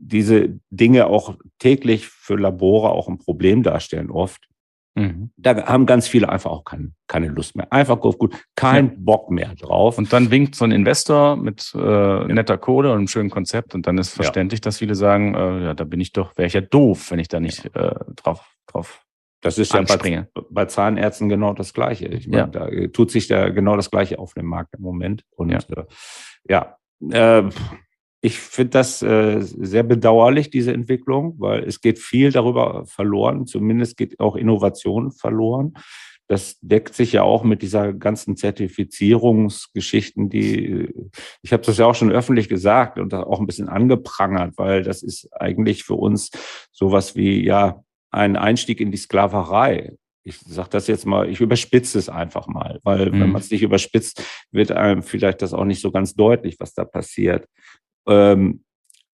diese Dinge auch täglich für Labore auch ein Problem darstellen oft. Mhm. Da haben ganz viele einfach auch kein, keine Lust mehr. Einfach gut, kein ja. Bock mehr drauf. Und dann winkt so ein Investor mit äh, ja. netter Kohle und einem schönen Konzept und dann ist verständlich, ja. dass viele sagen, äh, ja, da bin ich doch, wäre ich ja doof, wenn ich da nicht äh, drauf, drauf das ist anspringe. ja bei, bei, Zahnärzten genau das Gleiche. Ich meine, da tut sich da genau das Gleiche auf dem Markt im Moment. Und ja, äh, äh, ich finde das äh, sehr bedauerlich, diese Entwicklung, weil es geht viel darüber verloren. Zumindest geht auch Innovation verloren. Das deckt sich ja auch mit dieser ganzen Zertifizierungsgeschichten, die ich habe das ja auch schon öffentlich gesagt und auch ein bisschen angeprangert, weil das ist eigentlich für uns sowas wie ja ein Einstieg in die Sklaverei. Ich sage das jetzt mal, ich überspitze es einfach mal, weil mhm. wenn man es nicht überspitzt, wird einem vielleicht das auch nicht so ganz deutlich, was da passiert. Ähm,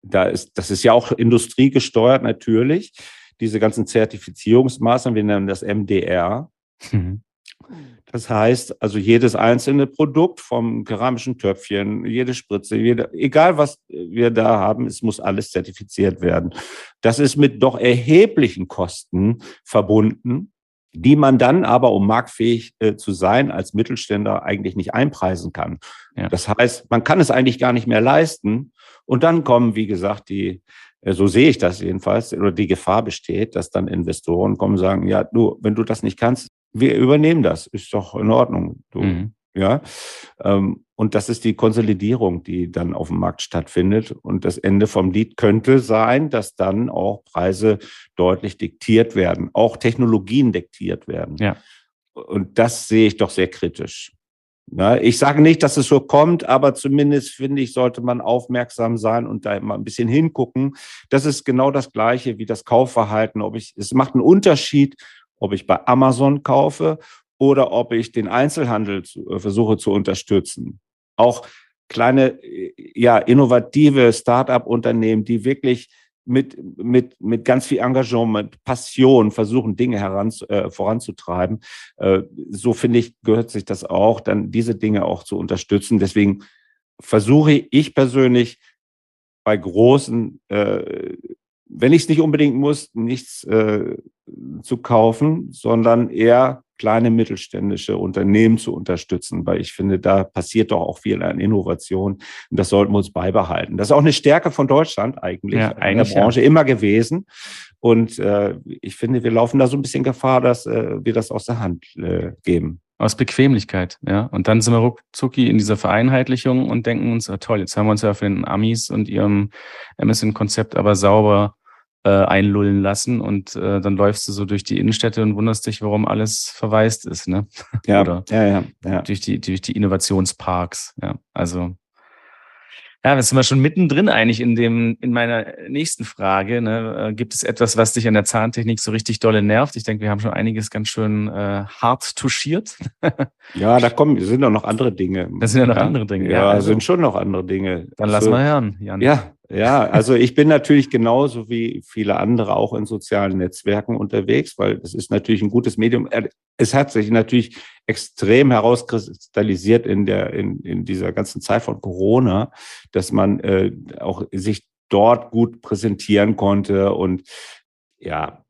da ist, das ist ja auch industriegesteuert natürlich, diese ganzen Zertifizierungsmaßnahmen, wir nennen das MDR. Mhm. Das heißt, also jedes einzelne Produkt vom keramischen Töpfchen, jede Spritze, jede, egal was wir da haben, es muss alles zertifiziert werden. Das ist mit doch erheblichen Kosten verbunden die man dann aber, um marktfähig äh, zu sein, als Mittelständler eigentlich nicht einpreisen kann. Ja. Das heißt, man kann es eigentlich gar nicht mehr leisten. Und dann kommen, wie gesagt, die, äh, so sehe ich das jedenfalls, oder die Gefahr besteht, dass dann Investoren kommen und sagen, ja, du, wenn du das nicht kannst, wir übernehmen das, ist doch in Ordnung. Du, mhm. Ja, ähm, und das ist die Konsolidierung, die dann auf dem Markt stattfindet. Und das Ende vom Lied könnte sein, dass dann auch Preise deutlich diktiert werden, auch Technologien diktiert werden. Ja. Und das sehe ich doch sehr kritisch. Ich sage nicht, dass es so kommt, aber zumindest finde ich, sollte man aufmerksam sein und da mal ein bisschen hingucken. Das ist genau das Gleiche wie das Kaufverhalten. Ob ich, es macht einen Unterschied, ob ich bei Amazon kaufe oder ob ich den Einzelhandel zu, äh, versuche zu unterstützen. Auch kleine, äh, ja, innovative Start-up-Unternehmen, die wirklich mit, mit, mit ganz viel Engagement, mit Passion versuchen, Dinge heran, äh, voranzutreiben. Äh, so finde ich, gehört sich das auch, dann diese Dinge auch zu unterstützen. Deswegen versuche ich persönlich bei großen äh, wenn ich es nicht unbedingt muss, nichts äh, zu kaufen, sondern eher kleine mittelständische Unternehmen zu unterstützen, weil ich finde, da passiert doch auch viel an Innovation und das sollten wir uns beibehalten. Das ist auch eine Stärke von Deutschland eigentlich, ja, eigentlich der Branche ja. immer gewesen. Und äh, ich finde, wir laufen da so ein bisschen Gefahr, dass äh, wir das aus der Hand äh, geben. Aus Bequemlichkeit, ja. Und dann sind wir ruckzucki in dieser Vereinheitlichung und denken uns, oh, toll, jetzt haben wir uns ja für den Amis und ihrem MSN-Konzept aber sauber äh, einlullen lassen und äh, dann läufst du so durch die Innenstädte und wunderst dich, warum alles verwaist ist, ne? Ja, Oder ja, ja, ja. Durch die, durch die Innovationsparks, ja. Also Ja, jetzt sind wir schon mittendrin eigentlich in dem, in meiner nächsten Frage. Ne? Äh, gibt es etwas, was dich an der Zahntechnik so richtig dolle nervt? Ich denke, wir haben schon einiges ganz schön äh, hart touchiert. ja, da kommen, sind doch noch andere Dinge. Das sind ja noch ja? andere Dinge. Ja, ja also, sind schon noch andere Dinge. Dann lass also, mal hören, Jan. Ja, ja, also ich bin natürlich genauso wie viele andere auch in sozialen Netzwerken unterwegs, weil es ist natürlich ein gutes Medium. Es hat sich natürlich extrem herauskristallisiert in der in, in dieser ganzen Zeit von Corona, dass man äh, auch sich dort gut präsentieren konnte und ja,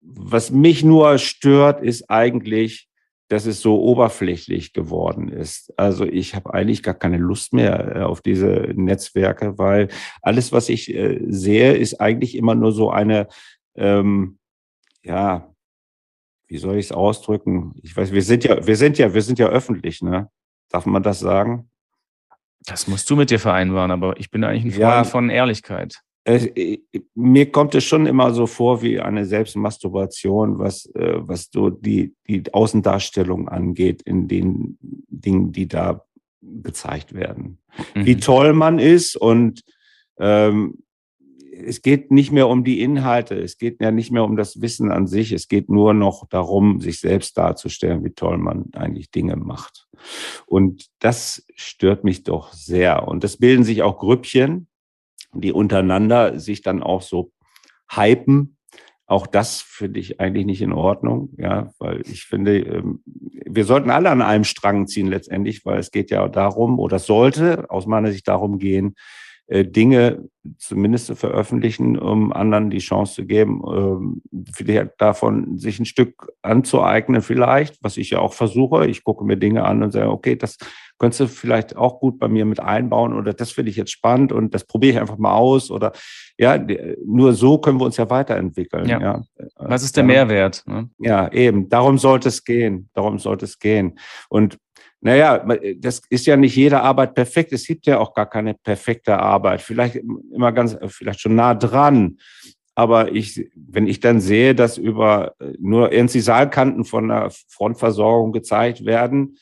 was mich nur stört, ist eigentlich dass es so oberflächlich geworden ist. Also ich habe eigentlich gar keine Lust mehr äh, auf diese Netzwerke, weil alles, was ich äh, sehe, ist eigentlich immer nur so eine, ähm, ja, wie soll ich es ausdrücken? Ich weiß, wir sind ja, wir sind ja, wir sind ja öffentlich, ne? Darf man das sagen? Das musst du mit dir vereinbaren, aber ich bin eigentlich ein Freund ja, von Ehrlichkeit. Äh, mir kommt es schon immer so vor wie eine Selbstmasturbation, was, äh, was so die, die Außendarstellung angeht in den Dingen, die da gezeigt werden. Mhm. Wie toll man ist und ähm, es geht nicht mehr um die Inhalte, es geht ja nicht mehr um das Wissen an sich, es geht nur noch darum, sich selbst darzustellen, wie toll man eigentlich Dinge macht. Und das stört mich doch sehr. Und es bilden sich auch Grüppchen, die untereinander sich dann auch so hypen. Auch das finde ich eigentlich nicht in Ordnung, ja, weil ich finde, ähm, wir sollten alle an einem Strang ziehen letztendlich, weil es geht ja darum oder sollte aus meiner Sicht darum gehen, äh, Dinge zumindest zu veröffentlichen, um anderen die Chance zu geben, ähm, vielleicht davon sich ein Stück anzueignen, vielleicht, was ich ja auch versuche. Ich gucke mir Dinge an und sage, okay, das könntest du vielleicht auch gut bei mir mit einbauen oder das finde ich jetzt spannend und das probiere ich einfach mal aus oder ja, nur so können wir uns ja weiterentwickeln. Ja. ja. Was ist der Mehrwert? Ne? Ja, eben. Darum sollte es gehen. Darum sollte es gehen. Und naja, das ist ja nicht jede Arbeit perfekt. Es gibt ja auch gar keine perfekte Arbeit. Vielleicht immer ganz, vielleicht schon nah dran. Aber ich, wenn ich dann sehe, dass über nur irgendwie Saalkanten von der Frontversorgung gezeigt werden,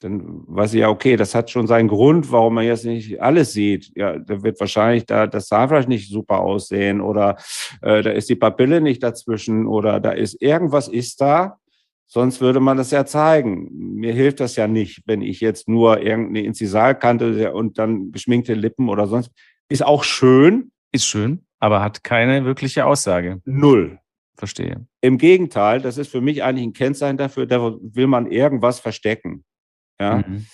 dann weiß ich ja, okay, das hat schon seinen Grund, warum man jetzt nicht alles sieht. Ja, da wird wahrscheinlich da das Zahnfleisch nicht super aussehen oder äh, da ist die Papille nicht dazwischen oder da ist irgendwas ist da, sonst würde man das ja zeigen. Mir hilft das ja nicht, wenn ich jetzt nur irgendeine Inzisalkante und dann geschminkte Lippen oder sonst. Ist auch schön. Ist schön, aber hat keine wirkliche Aussage. Null. Verstehe. Im Gegenteil, das ist für mich eigentlich ein Kennzeichen dafür, da will man irgendwas verstecken. Ja. Mhm.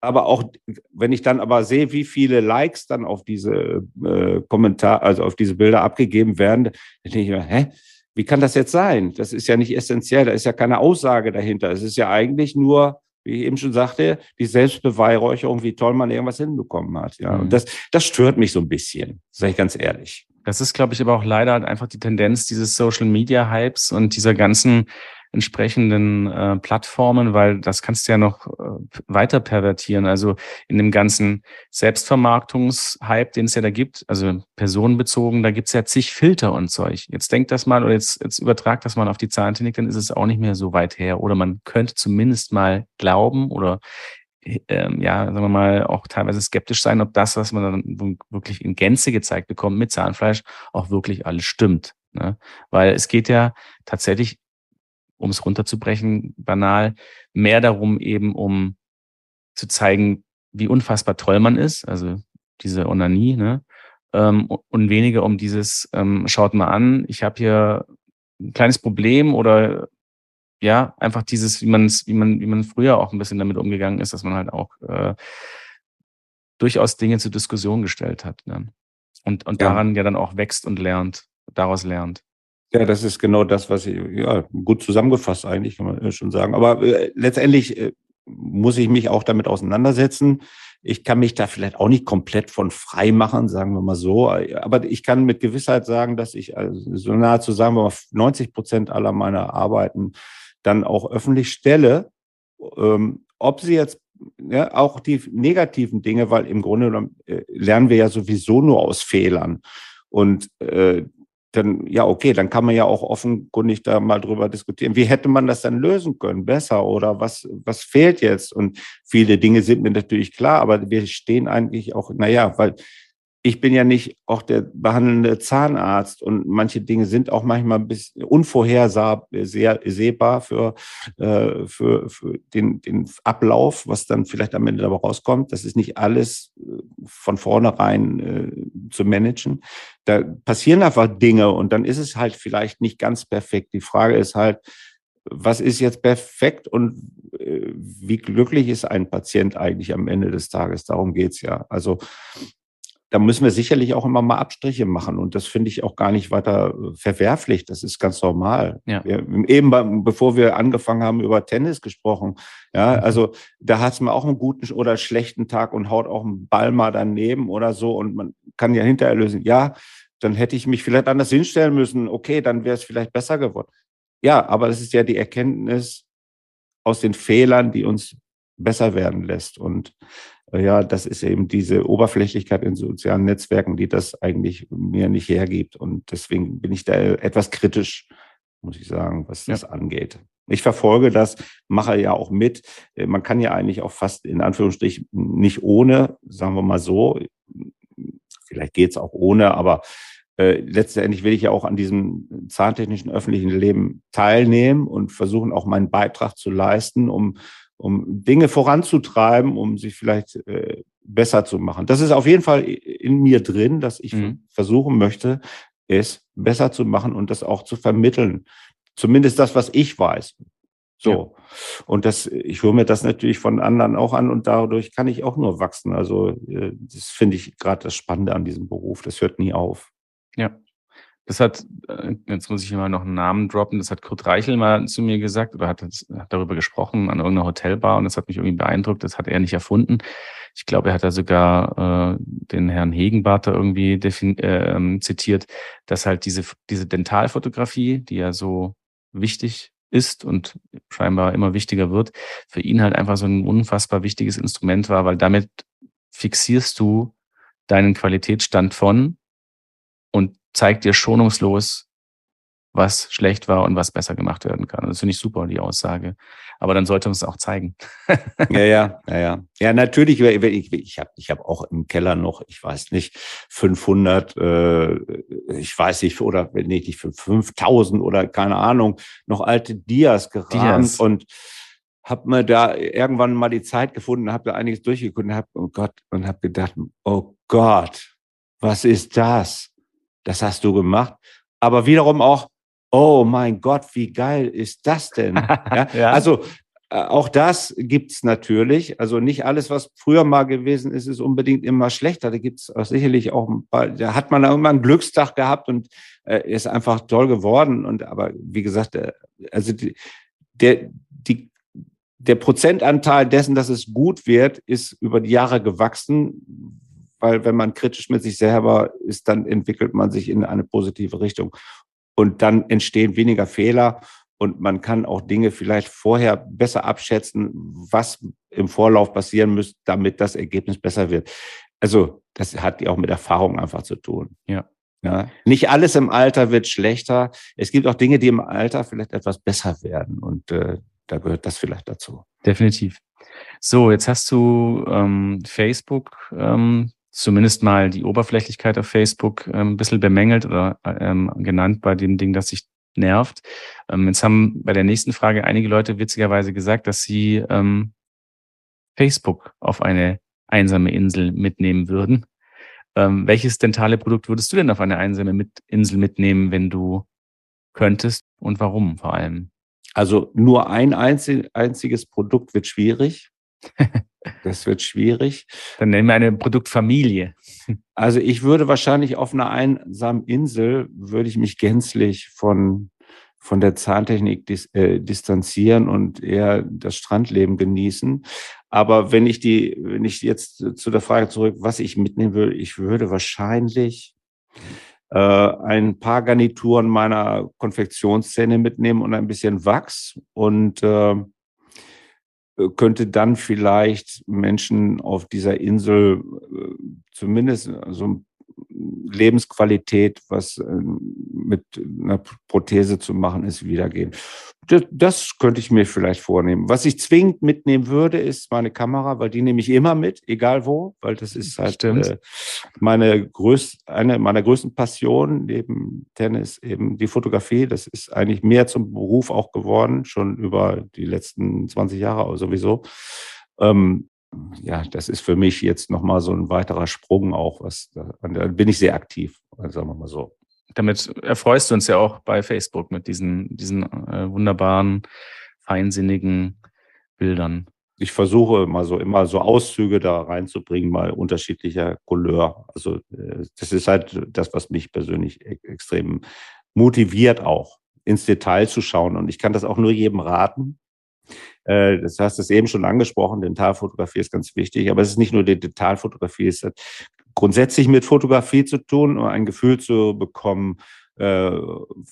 Aber auch, wenn ich dann aber sehe, wie viele Likes dann auf diese äh, Kommentar, also auf diese Bilder abgegeben werden, dann denke ich mir, hä? Wie kann das jetzt sein? Das ist ja nicht essentiell, da ist ja keine Aussage dahinter. Es ist ja eigentlich nur, wie ich eben schon sagte, die Selbstbeweihräucherung, wie toll man irgendwas hinbekommen hat. Ja, mhm. und das, das stört mich so ein bisschen, sage ich ganz ehrlich. Das ist, glaube ich, aber auch leider halt einfach die Tendenz dieses Social Media Hypes und dieser ganzen entsprechenden äh, Plattformen, weil das kannst du ja noch äh, weiter pervertieren. Also in dem ganzen Selbstvermarktungshype, den es ja da gibt, also personenbezogen, da gibt's ja zig Filter und Zeug. Jetzt denkt das mal oder jetzt, jetzt übertragt das mal auf die Zahntechnik, dann ist es auch nicht mehr so weit her. Oder man könnte zumindest mal glauben oder ähm, ja, sagen wir mal, auch teilweise skeptisch sein, ob das, was man dann wirklich in Gänze gezeigt bekommt mit Zahnfleisch, auch wirklich alles stimmt. Ne? Weil es geht ja tatsächlich um es runterzubrechen, banal, mehr darum eben, um zu zeigen, wie unfassbar toll man ist, also diese Onanie, ne? Ähm, und weniger um dieses, ähm, schaut mal an, ich habe hier ein kleines Problem oder ja, einfach dieses, wie man es, wie man, wie man früher auch ein bisschen damit umgegangen ist, dass man halt auch äh, durchaus Dinge zur Diskussion gestellt hat. Ne? Und, und ja. daran ja dann auch wächst und lernt, daraus lernt. Ja, das ist genau das, was ich, ja, gut zusammengefasst eigentlich, kann man äh, schon sagen. Aber äh, letztendlich äh, muss ich mich auch damit auseinandersetzen. Ich kann mich da vielleicht auch nicht komplett von frei machen, sagen wir mal so. Aber ich kann mit Gewissheit sagen, dass ich also so nahezu sagen wir mal 90 Prozent aller meiner Arbeiten dann auch öffentlich stelle. Ähm, ob sie jetzt ja, auch die negativen Dinge, weil im Grunde genommen äh, lernen wir ja sowieso nur aus Fehlern. Und äh, dann, ja, okay, dann kann man ja auch offenkundig da mal drüber diskutieren. Wie hätte man das dann lösen können? Besser oder was, was fehlt jetzt? Und viele Dinge sind mir natürlich klar, aber wir stehen eigentlich auch, naja, weil ich bin ja nicht auch der behandelnde Zahnarzt und manche Dinge sind auch manchmal ein bisschen unvorhersehbar für, äh, für, für den, den Ablauf, was dann vielleicht am Ende dabei rauskommt. Das ist nicht alles äh, von vornherein äh, zu managen. Da passieren einfach Dinge und dann ist es halt vielleicht nicht ganz perfekt. Die Frage ist halt, was ist jetzt perfekt und wie glücklich ist ein Patient eigentlich am Ende des Tages? Darum geht's ja. Also da müssen wir sicherlich auch immer mal Abstriche machen. Und das finde ich auch gar nicht weiter äh, verwerflich. Das ist ganz normal. Ja. Wir, eben bei, bevor wir angefangen haben, über Tennis gesprochen. Ja, mhm. also da hat es mal auch einen guten oder schlechten Tag und haut auch einen Ball mal daneben oder so. Und man kann ja hinterher lösen. Ja, dann hätte ich mich vielleicht anders hinstellen müssen. Okay, dann wäre es vielleicht besser geworden. Ja, aber das ist ja die Erkenntnis aus den Fehlern, die uns besser werden lässt. Und ja, das ist eben diese Oberflächlichkeit in sozialen Netzwerken, die das eigentlich mir nicht hergibt. Und deswegen bin ich da etwas kritisch, muss ich sagen, was das ja. angeht. Ich verfolge das, mache ja auch mit. Äh, man kann ja eigentlich auch fast in Anführungsstrichen nicht ohne, sagen wir mal so, vielleicht geht's auch ohne, aber äh, letztendlich will ich ja auch an diesem zahntechnischen öffentlichen Leben teilnehmen und versuchen auch meinen Beitrag zu leisten, um um Dinge voranzutreiben, um sich vielleicht äh, besser zu machen. Das ist auf jeden Fall in mir drin, dass ich mhm. versuchen möchte, es besser zu machen und das auch zu vermitteln. Zumindest das, was ich weiß. So. Ja. Und das, ich höre mir das natürlich von anderen auch an und dadurch kann ich auch nur wachsen. Also, äh, das finde ich gerade das Spannende an diesem Beruf. Das hört nie auf. Ja. Das hat, äh, jetzt muss ich immer noch einen Namen droppen, das hat Kurt Reichel mal zu mir gesagt oder hat, hat darüber gesprochen an irgendeiner Hotelbar und das hat mich irgendwie beeindruckt. Das hat er nicht erfunden. Ich glaube, er hat da sogar äh, den Herrn Hegenbart da irgendwie äh, zitiert, dass halt diese, diese Dentalfotografie, die ja so wichtig ist und scheinbar immer wichtiger wird, für ihn halt einfach so ein unfassbar wichtiges Instrument war, weil damit fixierst du deinen Qualitätsstand von zeigt dir schonungslos, was schlecht war und was besser gemacht werden kann. Das finde ich super, die Aussage. Aber dann sollte man es auch zeigen. ja, ja, ja, ja. Ja, natürlich. Ich, ich habe ich hab auch im Keller noch, ich weiß nicht, 500, äh, ich weiß nicht, oder nicht, nicht 5000 oder keine Ahnung, noch alte Dias gerahmt Dias. und habe mir da irgendwann mal die Zeit gefunden, habe da einiges durchgeguckt und habe, oh Gott, und habe gedacht, oh Gott, was ist das? Das hast du gemacht. Aber wiederum auch, oh mein Gott, wie geil ist das denn? ja? ja. Also äh, auch das gibt's natürlich. Also nicht alles, was früher mal gewesen ist, ist unbedingt immer schlechter. Da gibt's auch sicherlich auch, ein paar, da hat man immer einen Glückstag gehabt und äh, ist einfach toll geworden. Und aber wie gesagt, äh, also die, der, die, der Prozentanteil dessen, dass es gut wird, ist über die Jahre gewachsen, weil wenn man kritisch mit sich selber ist, dann entwickelt man sich in eine positive Richtung. Und dann entstehen weniger Fehler und man kann auch Dinge vielleicht vorher besser abschätzen, was im Vorlauf passieren muss, damit das Ergebnis besser wird. Also das hat ja auch mit Erfahrung einfach zu tun. Ja. Ja, nicht alles im Alter wird schlechter. Es gibt auch Dinge, die im Alter vielleicht etwas besser werden. Und äh, da gehört das vielleicht dazu. Definitiv. So, jetzt hast du ähm, Facebook ähm, zumindest mal die Oberflächlichkeit auf Facebook ähm, ein bisschen bemängelt oder ähm, genannt bei dem Ding, das sich nervt. Ähm, jetzt haben bei der nächsten Frage einige Leute witzigerweise gesagt, dass sie Facebook auf eine einsame Insel mitnehmen würden. Welches dentale Produkt würdest du denn auf eine einsame Insel mitnehmen, wenn du könntest und warum vor allem? Also nur ein einziges Produkt wird schwierig. Das wird schwierig. Dann nennen wir eine Produktfamilie. Also ich würde wahrscheinlich auf einer einsamen Insel, würde ich mich gänzlich von, von der Zahntechnik dis, äh, distanzieren und eher das Strandleben genießen. Aber wenn ich die, wenn ich jetzt zu der Frage zurück, was ich mitnehmen würde, ich würde wahrscheinlich äh, ein paar Garnituren meiner Konfektionszähne mitnehmen und ein bisschen Wachs und äh, äh, könnte dann vielleicht Menschen auf dieser Insel äh, zumindest so Lebensqualität, was äh, mit einer Prothese zu machen ist, wiedergeben. Das, das, könnte ich mir vielleicht vornehmen. Was ich zwingend mitnehmen würde, ist meine Kamera, weil die nehme ich immer mit, egal wo, weil das ist halt äh, meine größte, eine meiner größten Passionen neben Tennis eben die Fotografie. Das ist eigentlich mehr zum Beruf auch geworden, schon über die letzten 20 Jahre sowieso. Ähm, ja, das ist für mich jetzt nochmal so ein weiterer Sprung auch, was, da bin ich sehr aktiv, sagen wir mal so. Damit erfreust du uns ja auch bei Facebook mit diesen, diesen äh, wunderbaren, feinsinnigen Bildern. Ich versuche mal so immer so Auszüge da reinzubringen, mal unterschiedlicher Couleur. Also äh, das ist halt das, was mich persönlich e extrem motiviert auch ins Detail zu schauen. Und ich kann das auch nur jedem raten, äh, das hast du eben schon angesprochen, Dentalfotografie ist ganz wichtig, aber es ist nicht nur die Dentalfotografie, es hat grundsätzlich mit Fotografie zu tun, um ein Gefühl zu bekommen äh,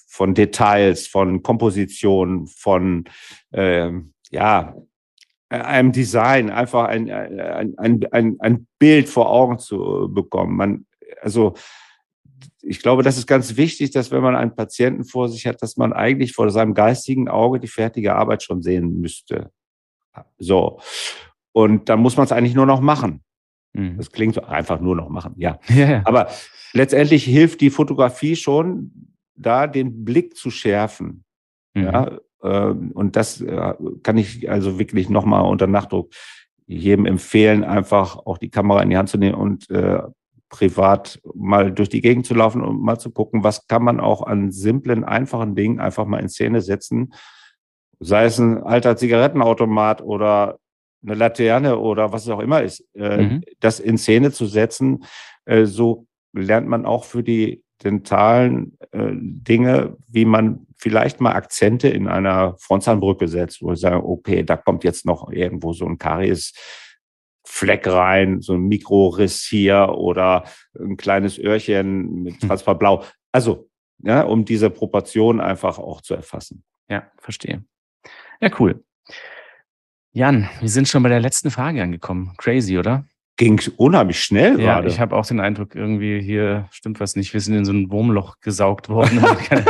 von Details, von Komposition, von äh, ja, einem Design, einfach ein, ein, ein, ein, ein Bild vor Augen zu bekommen. Man, also ich glaube, das ist ganz wichtig, dass wenn man einen Patienten vor sich hat, dass man eigentlich vor seinem geistigen Auge die fertige Arbeit schon sehen müsste. So. Und dann muss man es eigentlich nur noch machen. Mhm. Das klingt so einfach nur noch machen, ja. ja. Aber letztendlich hilft die Fotografie schon, da den Blick zu schärfen. Mhm. Ja. Ähm, und das äh, kann ich also wirklich nochmal unter Nachdruck jedem empfehlen, einfach auch die Kamera in die Hand zu nehmen und äh, privat mal durch die Gegend zu laufen und mal zu gucken, was kann man auch an simplen, einfachen Dingen einfach mal in Szene setzen. Sei es ein alter Zigarettenautomat oder eine Laterne oder was es auch immer ist, äh, mhm. das in Szene zu setzen. Äh, so lernt man auch für die dentalen äh, Dinge, wie man vielleicht mal Akzente in einer Frontzahnbrücke setzt, wo ich sage, okay, da kommt jetzt noch irgendwo so ein Karies Fleck rein, so ein Mikroriss hier oder ein kleines Öhrchen mit. Hm. Also, ja, um diese Proportion einfach auch zu erfassen. Ja, verstehe. Ja, cool. Jan, wir sind schon bei der letzten Frage angekommen. Crazy, oder? Ging unheimlich schnell ja, gerade. Ich habe auch den Eindruck, irgendwie hier stimmt was nicht. Wir sind in so ein Wurmloch gesaugt worden. keine,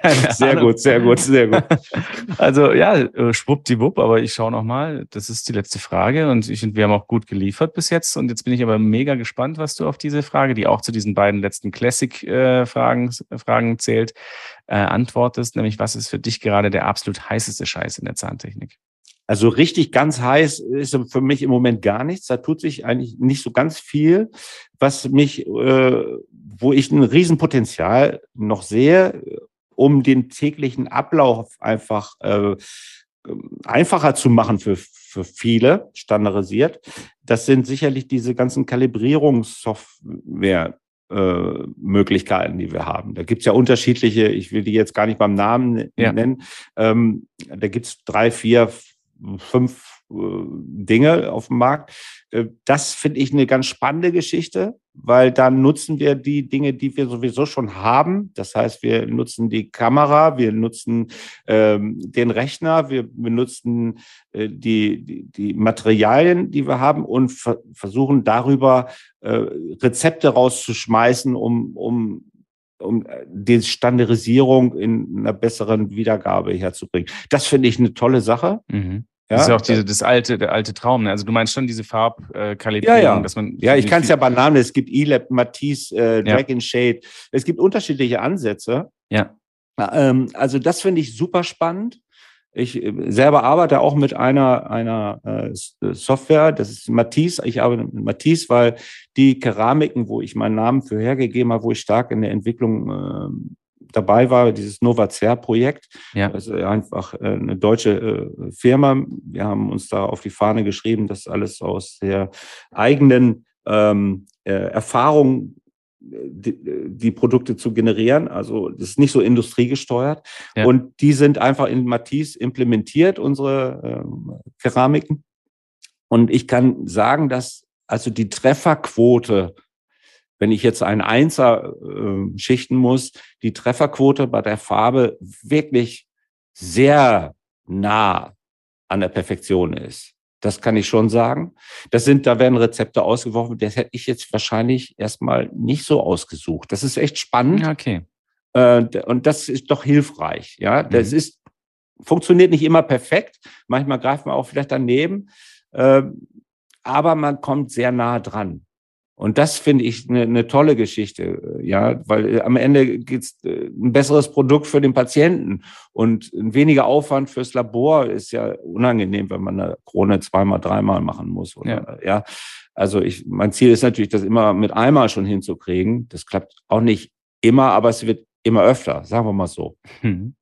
keine sehr gut, sehr gut, sehr gut. Also ja, äh, schwuppdiwupp, aber ich schaue nochmal. Das ist die letzte Frage und ich, wir haben auch gut geliefert bis jetzt. Und jetzt bin ich aber mega gespannt, was du auf diese Frage, die auch zu diesen beiden letzten Classic-Fragen äh, Fragen zählt, äh, antwortest. Nämlich, was ist für dich gerade der absolut heißeste Scheiß in der Zahntechnik? Also richtig ganz heiß ist für mich im Moment gar nichts. Da tut sich eigentlich nicht so ganz viel, was mich, äh, wo ich ein Riesenpotenzial noch sehe, um den täglichen Ablauf einfach äh, einfacher zu machen für, für viele, standardisiert. Das sind sicherlich diese ganzen Kalibrierungssoftware. Äh, Möglichkeiten, die wir haben. Da gibt's ja unterschiedliche, ich will die jetzt gar nicht beim Namen ja. nennen. Ähm, da gibt's drei, vier fünf äh, Dinge auf dem Markt. Äh, das finde ich eine ganz spannende Geschichte, weil dann nutzen wir die Dinge, die wir sowieso schon haben. Das heißt, wir nutzen die Kamera, wir nutzen ähm, den Rechner, wir benutzen äh, die, die, die Materialien, die wir haben und ver versuchen darüber äh, Rezepte rauszuschmeißen, um, um um die Standardisierung in einer besseren Wiedergabe herzubringen. Das finde ich eine tolle Sache. Mhm. Ja, das ist auch diese, das alte, der alte Traum. Ne? Also du meinst schon diese Farbkalibrierung, ja, ja. dass man. Ja, ich kann es ja Bananen. Es gibt E-Lab, Matisse, äh, Dragon ja. Shade. Es gibt unterschiedliche Ansätze. Ja. Ähm, also das finde ich super spannend. Ich äh, selber arbeite auch mit einer, einer äh, Software, das ist Matisse. Ich arbeite mit Matisse, weil die Keramiken, wo ich meinen Namen für hergegeben habe, wo ich stark in der Entwicklung äh, dabei war, dieses Novacer-Projekt. Ja. Das ist einfach äh, eine deutsche äh, Firma. Wir haben uns da auf die Fahne geschrieben, das alles aus der eigenen ähm, äh, Erfahrung die, die, Produkte zu generieren. Also das ist nicht so industriegesteuert. Ja. Und die sind einfach in Matisse implementiert, unsere ähm, Keramiken. Und ich kann sagen, dass also die Trefferquote wenn ich jetzt einen Einser äh, schichten muss, die Trefferquote bei der Farbe wirklich sehr nah an der Perfektion ist. Das kann ich schon sagen. Das sind, da werden Rezepte ausgeworfen. Das hätte ich jetzt wahrscheinlich erstmal nicht so ausgesucht. Das ist echt spannend. Okay. Äh, und das ist doch hilfreich. Ja, das mhm. ist, funktioniert nicht immer perfekt. Manchmal greift man auch vielleicht daneben. Ähm, aber man kommt sehr nah dran. Und das finde ich eine, eine tolle Geschichte, ja, weil äh, am Ende geht's äh, ein besseres Produkt für den Patienten und ein weniger Aufwand fürs Labor ist ja unangenehm, wenn man eine Krone zweimal, dreimal machen muss. Oder, ja. ja. Also ich, mein Ziel ist natürlich, das immer mit einmal schon hinzukriegen. Das klappt auch nicht immer, aber es wird immer öfter, sagen wir mal so. Hm.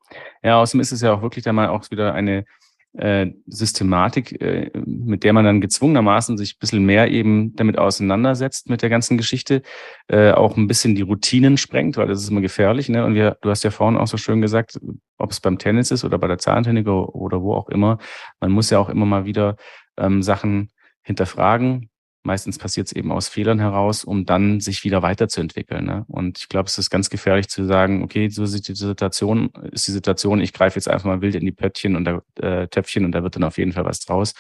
Ja, außerdem ist es ja auch wirklich dann mal auch wieder eine äh, Systematik, äh, mit der man dann gezwungenermaßen sich ein bisschen mehr eben damit auseinandersetzt mit der ganzen Geschichte, äh, auch ein bisschen die Routinen sprengt, weil das ist immer gefährlich. Ne? Und wir, du hast ja vorhin auch so schön gesagt, ob es beim Tennis ist oder bei der Zahntechnik oder wo auch immer, man muss ja auch immer mal wieder ähm, Sachen hinterfragen, Meistens passiert es eben aus Fehlern heraus, um dann sich wieder weiterzuentwickeln. Ne? Und ich glaube, es ist ganz gefährlich zu sagen, okay, so ist die Situation, ist die Situation, ich greife jetzt einfach mal wild in die Pöttchen und da, äh, Töpfchen und da wird dann auf jeden Fall was draus.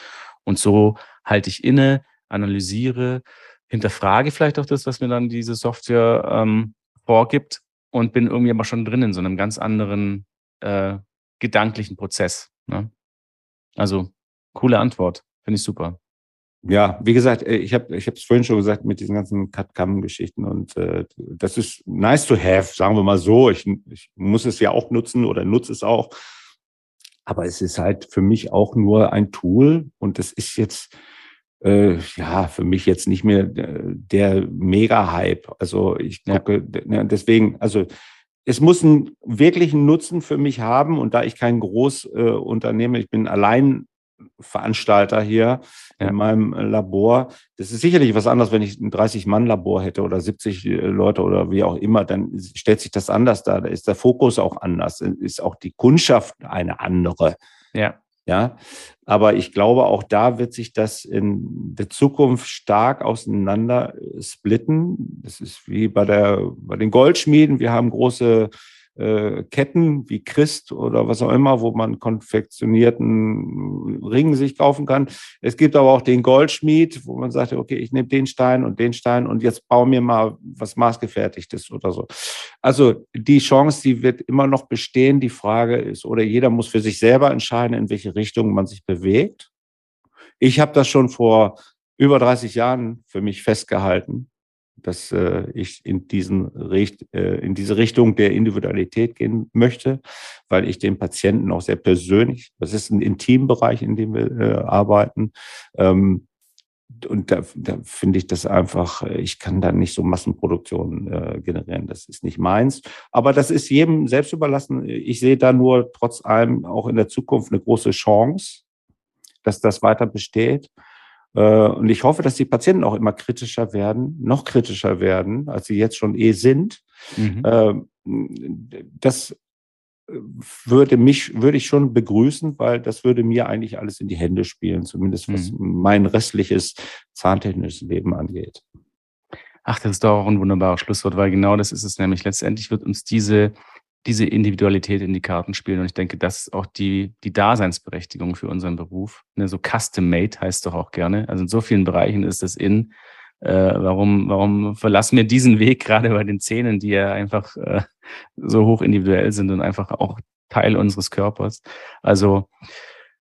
Und so halte ich inne, analysiere, hinterfrage vielleicht auch das, was mir dann diese Software ähm, vorgibt und bin irgendwie aber schon drin in so einem ganz anderen äh, gedanklichen Prozess. Ne? Also, coole Antwort. Finde ich super ja, wie gesagt, äh, ich habe ich es vorhin schon gesagt mit diesen ganzen Cut-Cam-Geschichten und äh, das ist nice to have, sagen wir mal so. Ich, ich muss es ja auch nutzen oder nutze es auch. Aber es ist halt für mich auch nur ein Tool und es ist jetzt äh, ja für mich jetzt nicht mehr äh, der Mega-Hype. Also ich gucke, ja. deswegen, also es muss einen wirklichen Nutzen für mich haben und da ich kein Großunternehmen, äh, ich bin allein Veranstalter hier ja. in meinem Labor. Das ist sicherlich was anderes, wenn ich ein 30-Mann-Labor hätte oder 70 äh, Leute oder wie auch immer, dann stellt sich das anders dar. Da ist der Fokus auch anders, ist auch die Kundschaft eine andere. Ja. Ja, aber ich glaube, auch da wird sich das in der Zukunft stark auseinander splitten. Das ist wie bei der, bei den Goldschmieden. Wir haben große äh, Ketten wie Christ oder was auch immer, wo man konfektionierten Ring sich kaufen kann. Es gibt aber auch den Goldschmied, wo man sagt, okay, ich nehme den Stein und den Stein und jetzt baue mir mal was maßgefertigtes oder so. Also die Chance, die wird immer noch bestehen. Die Frage ist, oder jeder muss für sich selber entscheiden, in welche Richtung man sich bewegt. Ich habe das schon vor über 30 Jahren für mich festgehalten dass äh, ich in, diesen Richt, äh, in diese Richtung der Individualität gehen möchte, weil ich den Patienten auch sehr persönlich, das ist ein Intimbereich, in dem wir äh, arbeiten, ähm, und da, da finde ich das einfach, ich kann da nicht so Massenproduktion äh, generieren. Das ist nicht meins. Aber das ist jedem selbst überlassen. Ich sehe da nur trotz allem auch in der Zukunft eine große Chance, dass das weiter besteht. Äh, und ich hoffe, dass die Patienten auch immer kritischer werden, noch kritischer werden, als sie jetzt schon eh sind. Mhm. Ähm, das würde mich, würde ich schon begrüßen, weil das würde mir eigentlich alles in die Hände spielen, zumindest was mhm. mein restliches zahntechnisches Leben angeht. Ach, das ist doch auch ein wunderbares Schlusswort, weil genau das ist es nämlich. Letztendlich wird uns diese diese Individualität in die Karten spielen. Und ich denke, das ist auch die, die Daseinsberechtigung für unseren Beruf. Ne, so custom-made heißt doch auch gerne. Also in so vielen Bereichen ist das in. Äh, warum, warum verlassen wir diesen Weg gerade bei den Zähnen, die ja einfach äh, so hoch individuell sind und einfach auch Teil unseres Körpers? Also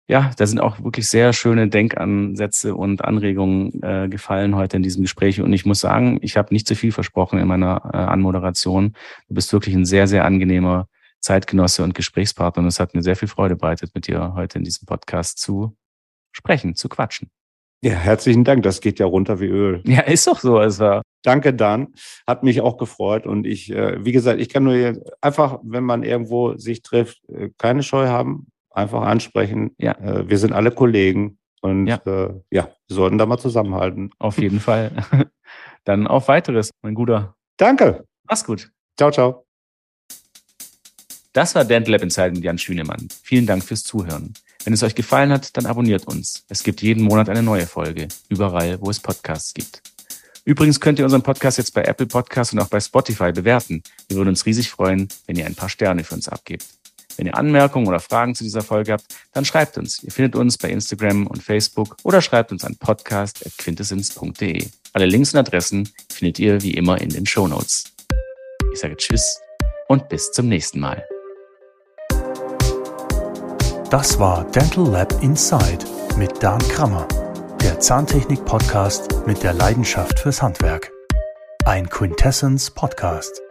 ja, da sind auch wirklich sehr schöne Denkansätze und Anregungen äh, gefallen heute in diesem Gespräch. Und ich muss sagen, ich habe nicht zu viel versprochen in meiner äh, Anmoderation. Du bist wirklich ein sehr, sehr angenehmer Zeitgenosse und Gesprächspartner. Und es hat mir sehr viel Freude bereitet, mit dir heute in diesem Podcast zu sprechen, zu quatschen. Ja, herzlichen Dank. Das geht ja runter wie Öl. Ja, ist doch so. Es war Danke, Dan. Hat mich auch gefreut. Und ich, äh, wie gesagt, ich kann nur einfach, wenn man irgendwo sich trifft, äh, keine Scheu haben einfach ansprechen. Ja. Äh, wir sind alle Kollegen und ja. Äh, ja, wir sollten da mal zusammenhalten. Auf jeden Fall. Dann auf weiteres, mein Guter. Danke. Mach's gut. Ciao, ciao. Das war Dental Lab Inside mit Jan Schünemann. Vielen Dank fürs Zuhören. Wenn es euch gefallen hat, dann abonniert uns. Es gibt jeden Monat eine neue Folge, überall, wo es Podcasts gibt. Übrigens könnt ihr unseren Podcast jetzt bei Apple Podcasts und auch bei Spotify bewerten. Wir würden uns riesig freuen, wenn ihr ein paar Sterne für uns abgebt. Wenn ihr Anmerkungen oder Fragen zu dieser Folge habt, dann schreibt uns. Ihr findet uns bei Instagram und Facebook oder schreibt uns an podcast.quintessence.de. Alle Links und Adressen findet ihr wie immer in den Show Notes. Ich sage Tschüss und bis zum nächsten Mal. Das war Dental Lab Inside mit Dan Krammer, der Zahntechnik-Podcast mit der Leidenschaft fürs Handwerk. Ein Quintessence Podcast.